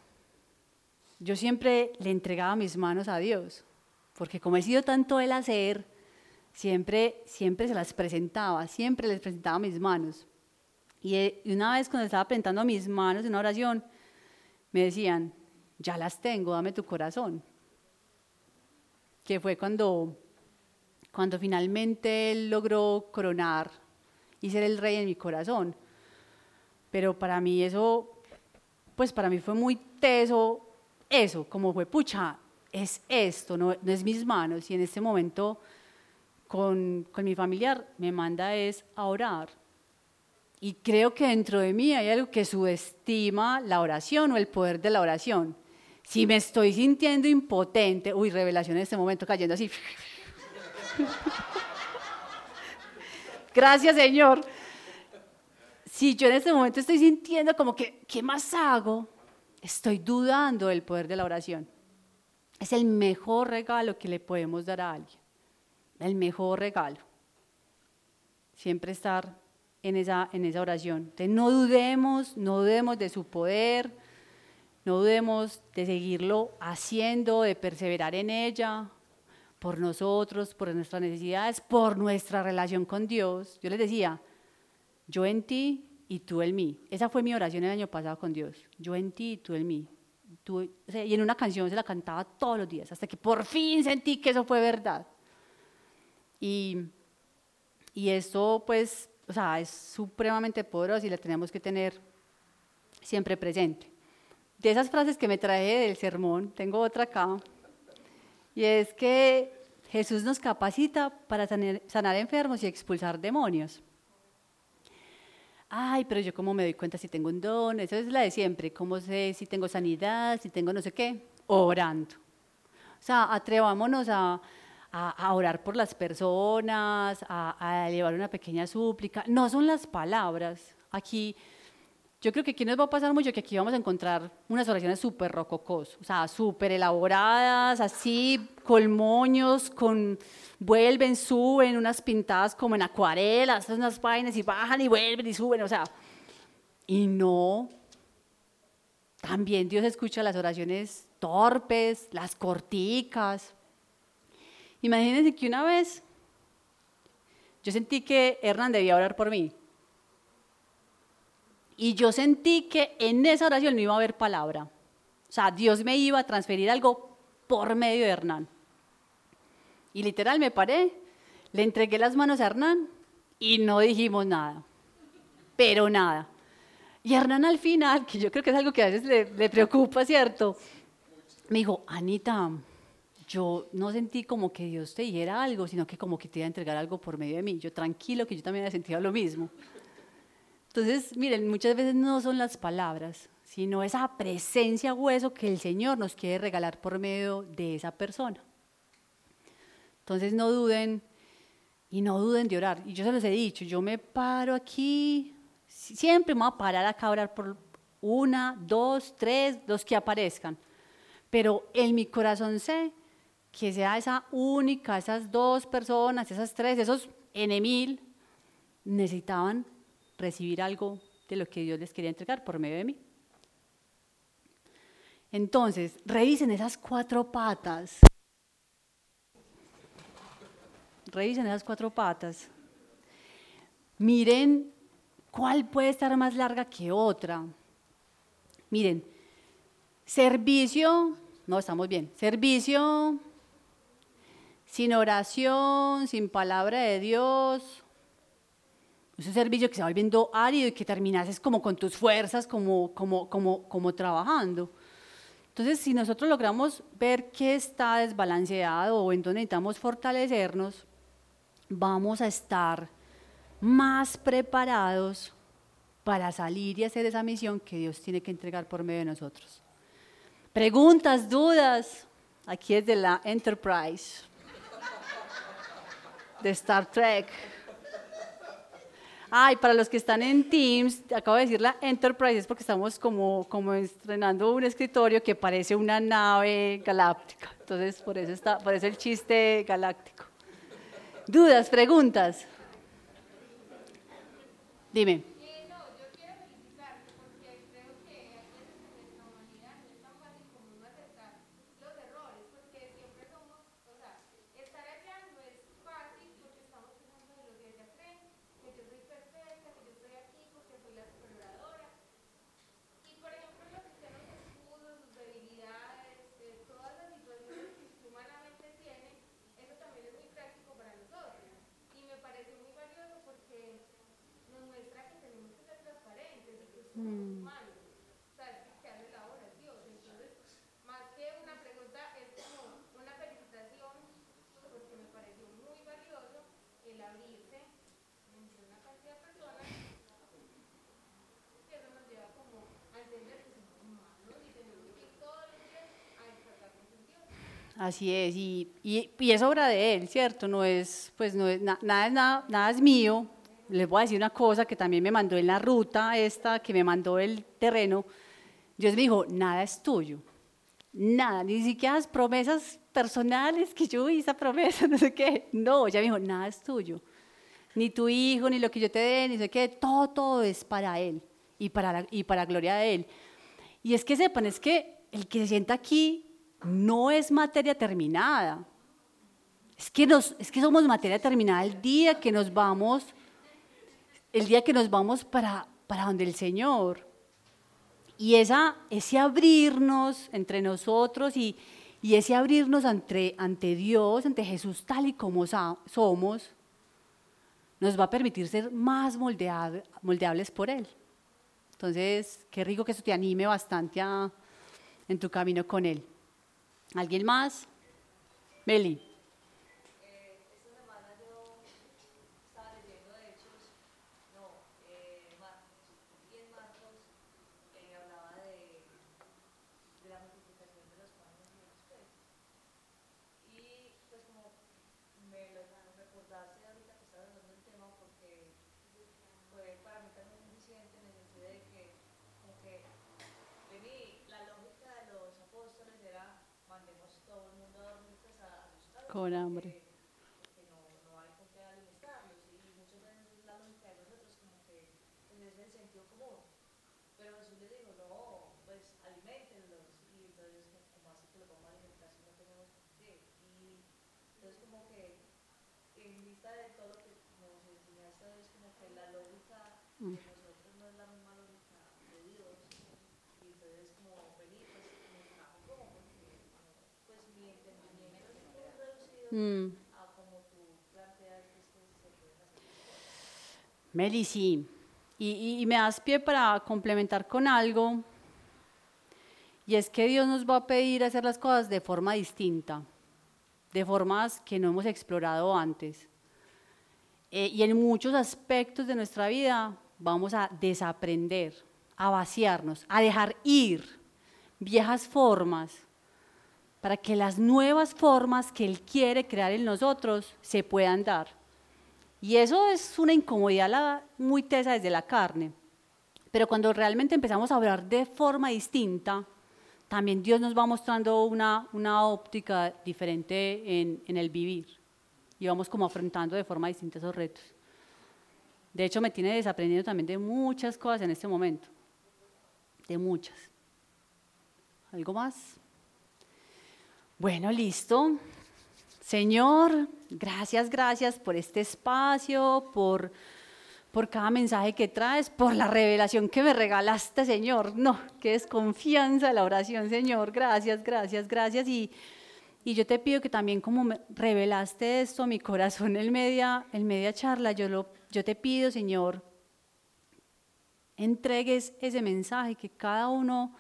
yo siempre le entregaba mis manos a Dios, porque como he sido tanto el hacer, siempre, siempre se las presentaba, siempre les presentaba mis manos. Y una vez cuando estaba presentando mis manos en una oración, me decían, ya las tengo, dame tu corazón. Que fue cuando cuando finalmente Él logró coronar y ser el rey en mi corazón. Pero para mí eso, pues para mí fue muy teso eso, como fue, pucha, es esto, no, es mis manos. Y en este momento con, con mi familiar me manda es a orar. Y creo que dentro de mí hay algo que subestima la oración o el poder de la oración. Si me estoy sintiendo impotente, uy, revelación en este momento cayendo así, Gracias, Señor. Si yo en este momento estoy sintiendo como que, ¿qué más hago? Estoy dudando del poder de la oración. Es el mejor regalo que le podemos dar a alguien. El mejor regalo. Siempre estar en esa, en esa oración. Entonces, no dudemos, no dudemos de su poder, no dudemos de seguirlo haciendo, de perseverar en ella, por nosotros, por nuestras necesidades, por nuestra relación con Dios. Yo les decía, yo en ti y tú en mí. Esa fue mi oración el año pasado con Dios. Yo en ti y tú en mí. y en una canción se la cantaba todos los días, hasta que por fin sentí que eso fue verdad. Y, y esto, pues, o sea, es supremamente poderoso y la tenemos que tener siempre presente. De esas frases que me traje del sermón, tengo otra acá, y es que Jesús nos capacita para sanar, enfermos y expulsar demonios. Ay, pero yo cómo me doy cuenta si tengo un don, esa es la de siempre, cómo sé si tengo sanidad, si tengo no sé qué, orando. O sea, atrevámonos a, orar por las personas, a, a llevar una pequeña súplica. No son las palabras. Aquí yo creo que aquí nos va a pasar mucho que aquí vamos a encontrar unas oraciones súper rococos, o sea, súper elaboradas, así, con moños, con vuelven, suben, unas pintadas como en acuarelas, unas páginas y bajan y vuelven y suben, o sea, y no. También Dios escucha las oraciones torpes, las corticas. Imagínense que una vez yo sentí que Hernán debía orar por mí. Y yo sentí que en esa oración no iba a haber palabra. O sea, Dios me iba a transferir algo por medio de Hernán. Y literal me paré, le entregué las manos a Hernán y no dijimos nada. Pero nada. Y Hernán al final, que yo creo que es algo que a veces le, preocupa, ¿cierto? Me dijo, Anita, yo no sentí como que Dios te dijera algo, sino que como que te iba a entregar algo por medio de mí. Yo tranquilo, que yo también había sentido lo mismo. Entonces, miren, muchas veces no son las palabras, sino esa presencia hueso que el Señor nos quiere regalar por medio de esa persona. Entonces, no duden y no duden de orar. Y yo se los he dicho, yo me paro aquí, siempre me voy a parar acá a orar por una, dos, tres, dos que aparezcan. Pero en mi corazón sé que sea esa única, esas dos personas, esas tres, esos en mil, necesitaban recibir algo de lo que Dios les quería entregar por medio de mí. Entonces, revisen esas cuatro patas. Revisen esas cuatro patas. Miren cuál puede estar más larga que otra. Miren, Servicio, no, estamos bien. Servicio sin oración, sin palabra de Dios. Es un servicio que se va volviendo árido y que terminas como con tus fuerzas, como, como, como, como trabajando. Entonces, si nosotros logramos ver qué está desbalanceado o en dónde necesitamos fortalecernos, vamos a estar más preparados para salir y hacer esa misión que Dios tiene que entregar por medio de nosotros. Preguntas, dudas, aquí es de la Enterprise, de Star Trek. Ay, para los que están en Teams, acabo de decir la Enterprise, es porque estamos como, como estrenando un escritorio que parece una nave galáctica. Entonces, por eso, está, por eso el chiste galáctico. ¿Dudas, preguntas? Dime. Así es, y, y, es obra de él, ¿cierto? No es, pues no es, nada, nada, nada es mío. Les voy a decir una cosa que también me mandó en la ruta esta, que me mandó el terreno. Dios me dijo, nada es tuyo, nada, ni siquiera las promesas personales que yo hice promesa, no sé qué. No, ya me dijo, nada es tuyo. Ni tu hijo, ni lo que yo te dé, ni sé qué, todo, todo es para él y para, la, y para gloria de él. Y es que sepan, es que el que se sienta aquí no es materia terminada. Es que, nos, es que somos materia terminada el día que nos vamos, el día que nos vamos para, para donde el Señor. Y esa, ese abrirnos entre nosotros y, y ese abrirnos ante, ante Dios, ante Jesús tal y como somos, nos va a permitir ser más moldeables por Él. Entonces, qué rico que eso te anime bastante en tu camino con Él. ¿Alguien más? Meli. Con hambre.
Que no, no hay con qué alimentarlos. Y muchas veces la lógica de nosotros como que pues, es el sentido común. Pero Jesús le dijo, no, pues alimentenlos. Y entonces, como así que lo vamos a alimentar si no tenemos qué? Y entonces como que en vista de todo lo que nos enseñaste es como que la lógica de mm. nosotros no es la misma lógica de Dios. Y entonces como venir, pues me como porque pues mi entendimiento Mm.
Meli, sí. Y, me das pie para complementar con algo. Y es que Dios nos va a pedir hacer las cosas de forma distinta, de formas que no hemos explorado antes. Eh, y en muchos aspectos de nuestra vida vamos a desaprender, a vaciarnos, a dejar ir viejas formas para que las nuevas formas que Él quiere crear en nosotros se puedan dar. Y eso es una incomodidad muy tesa desde la carne. Pero cuando realmente empezamos a hablar de forma distinta, también Dios nos va mostrando una, una óptica diferente en, en el vivir. Y vamos como afrontando de forma distinta esos retos. De hecho, me tiene desaprendiendo también de muchas cosas en este momento. De muchas. ¿Algo más? Bueno, listo. Señor, gracias, gracias por este espacio, por, por cada mensaje que traes, por la revelación que me regalaste, Señor. No, qué desconfianza la oración, Señor. Gracias, gracias, gracias. Y, y yo te pido que también como me revelaste esto mi corazón en media, en media charla, yo, lo, yo te pido, Señor, entregues ese mensaje que cada uno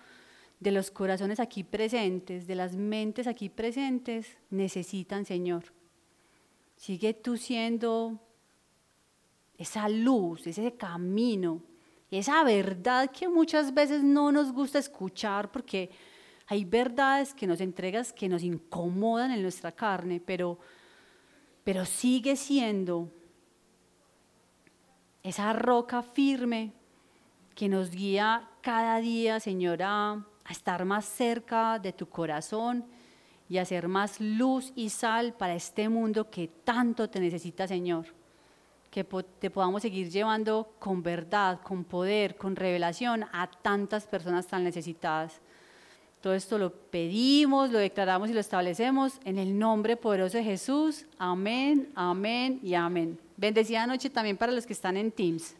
de los corazones aquí presentes, de las mentes aquí presentes, necesitan, Señor. Sigue tú siendo esa luz, ese camino, esa verdad que muchas veces no nos gusta escuchar porque hay verdades que nos entregas que nos incomodan en nuestra carne, pero, pero sigue siendo esa roca firme que nos guía cada día, Señora, a estar más cerca de tu corazón y a ser más luz y sal para este mundo que tanto te necesita, Señor. Que te podamos seguir llevando con verdad, con poder, con revelación a tantas personas tan necesitadas. Todo esto lo pedimos, lo declaramos y lo establecemos en el nombre poderoso de Jesús. Amén, amén y amén. Bendecida noche también para los que están en Teams.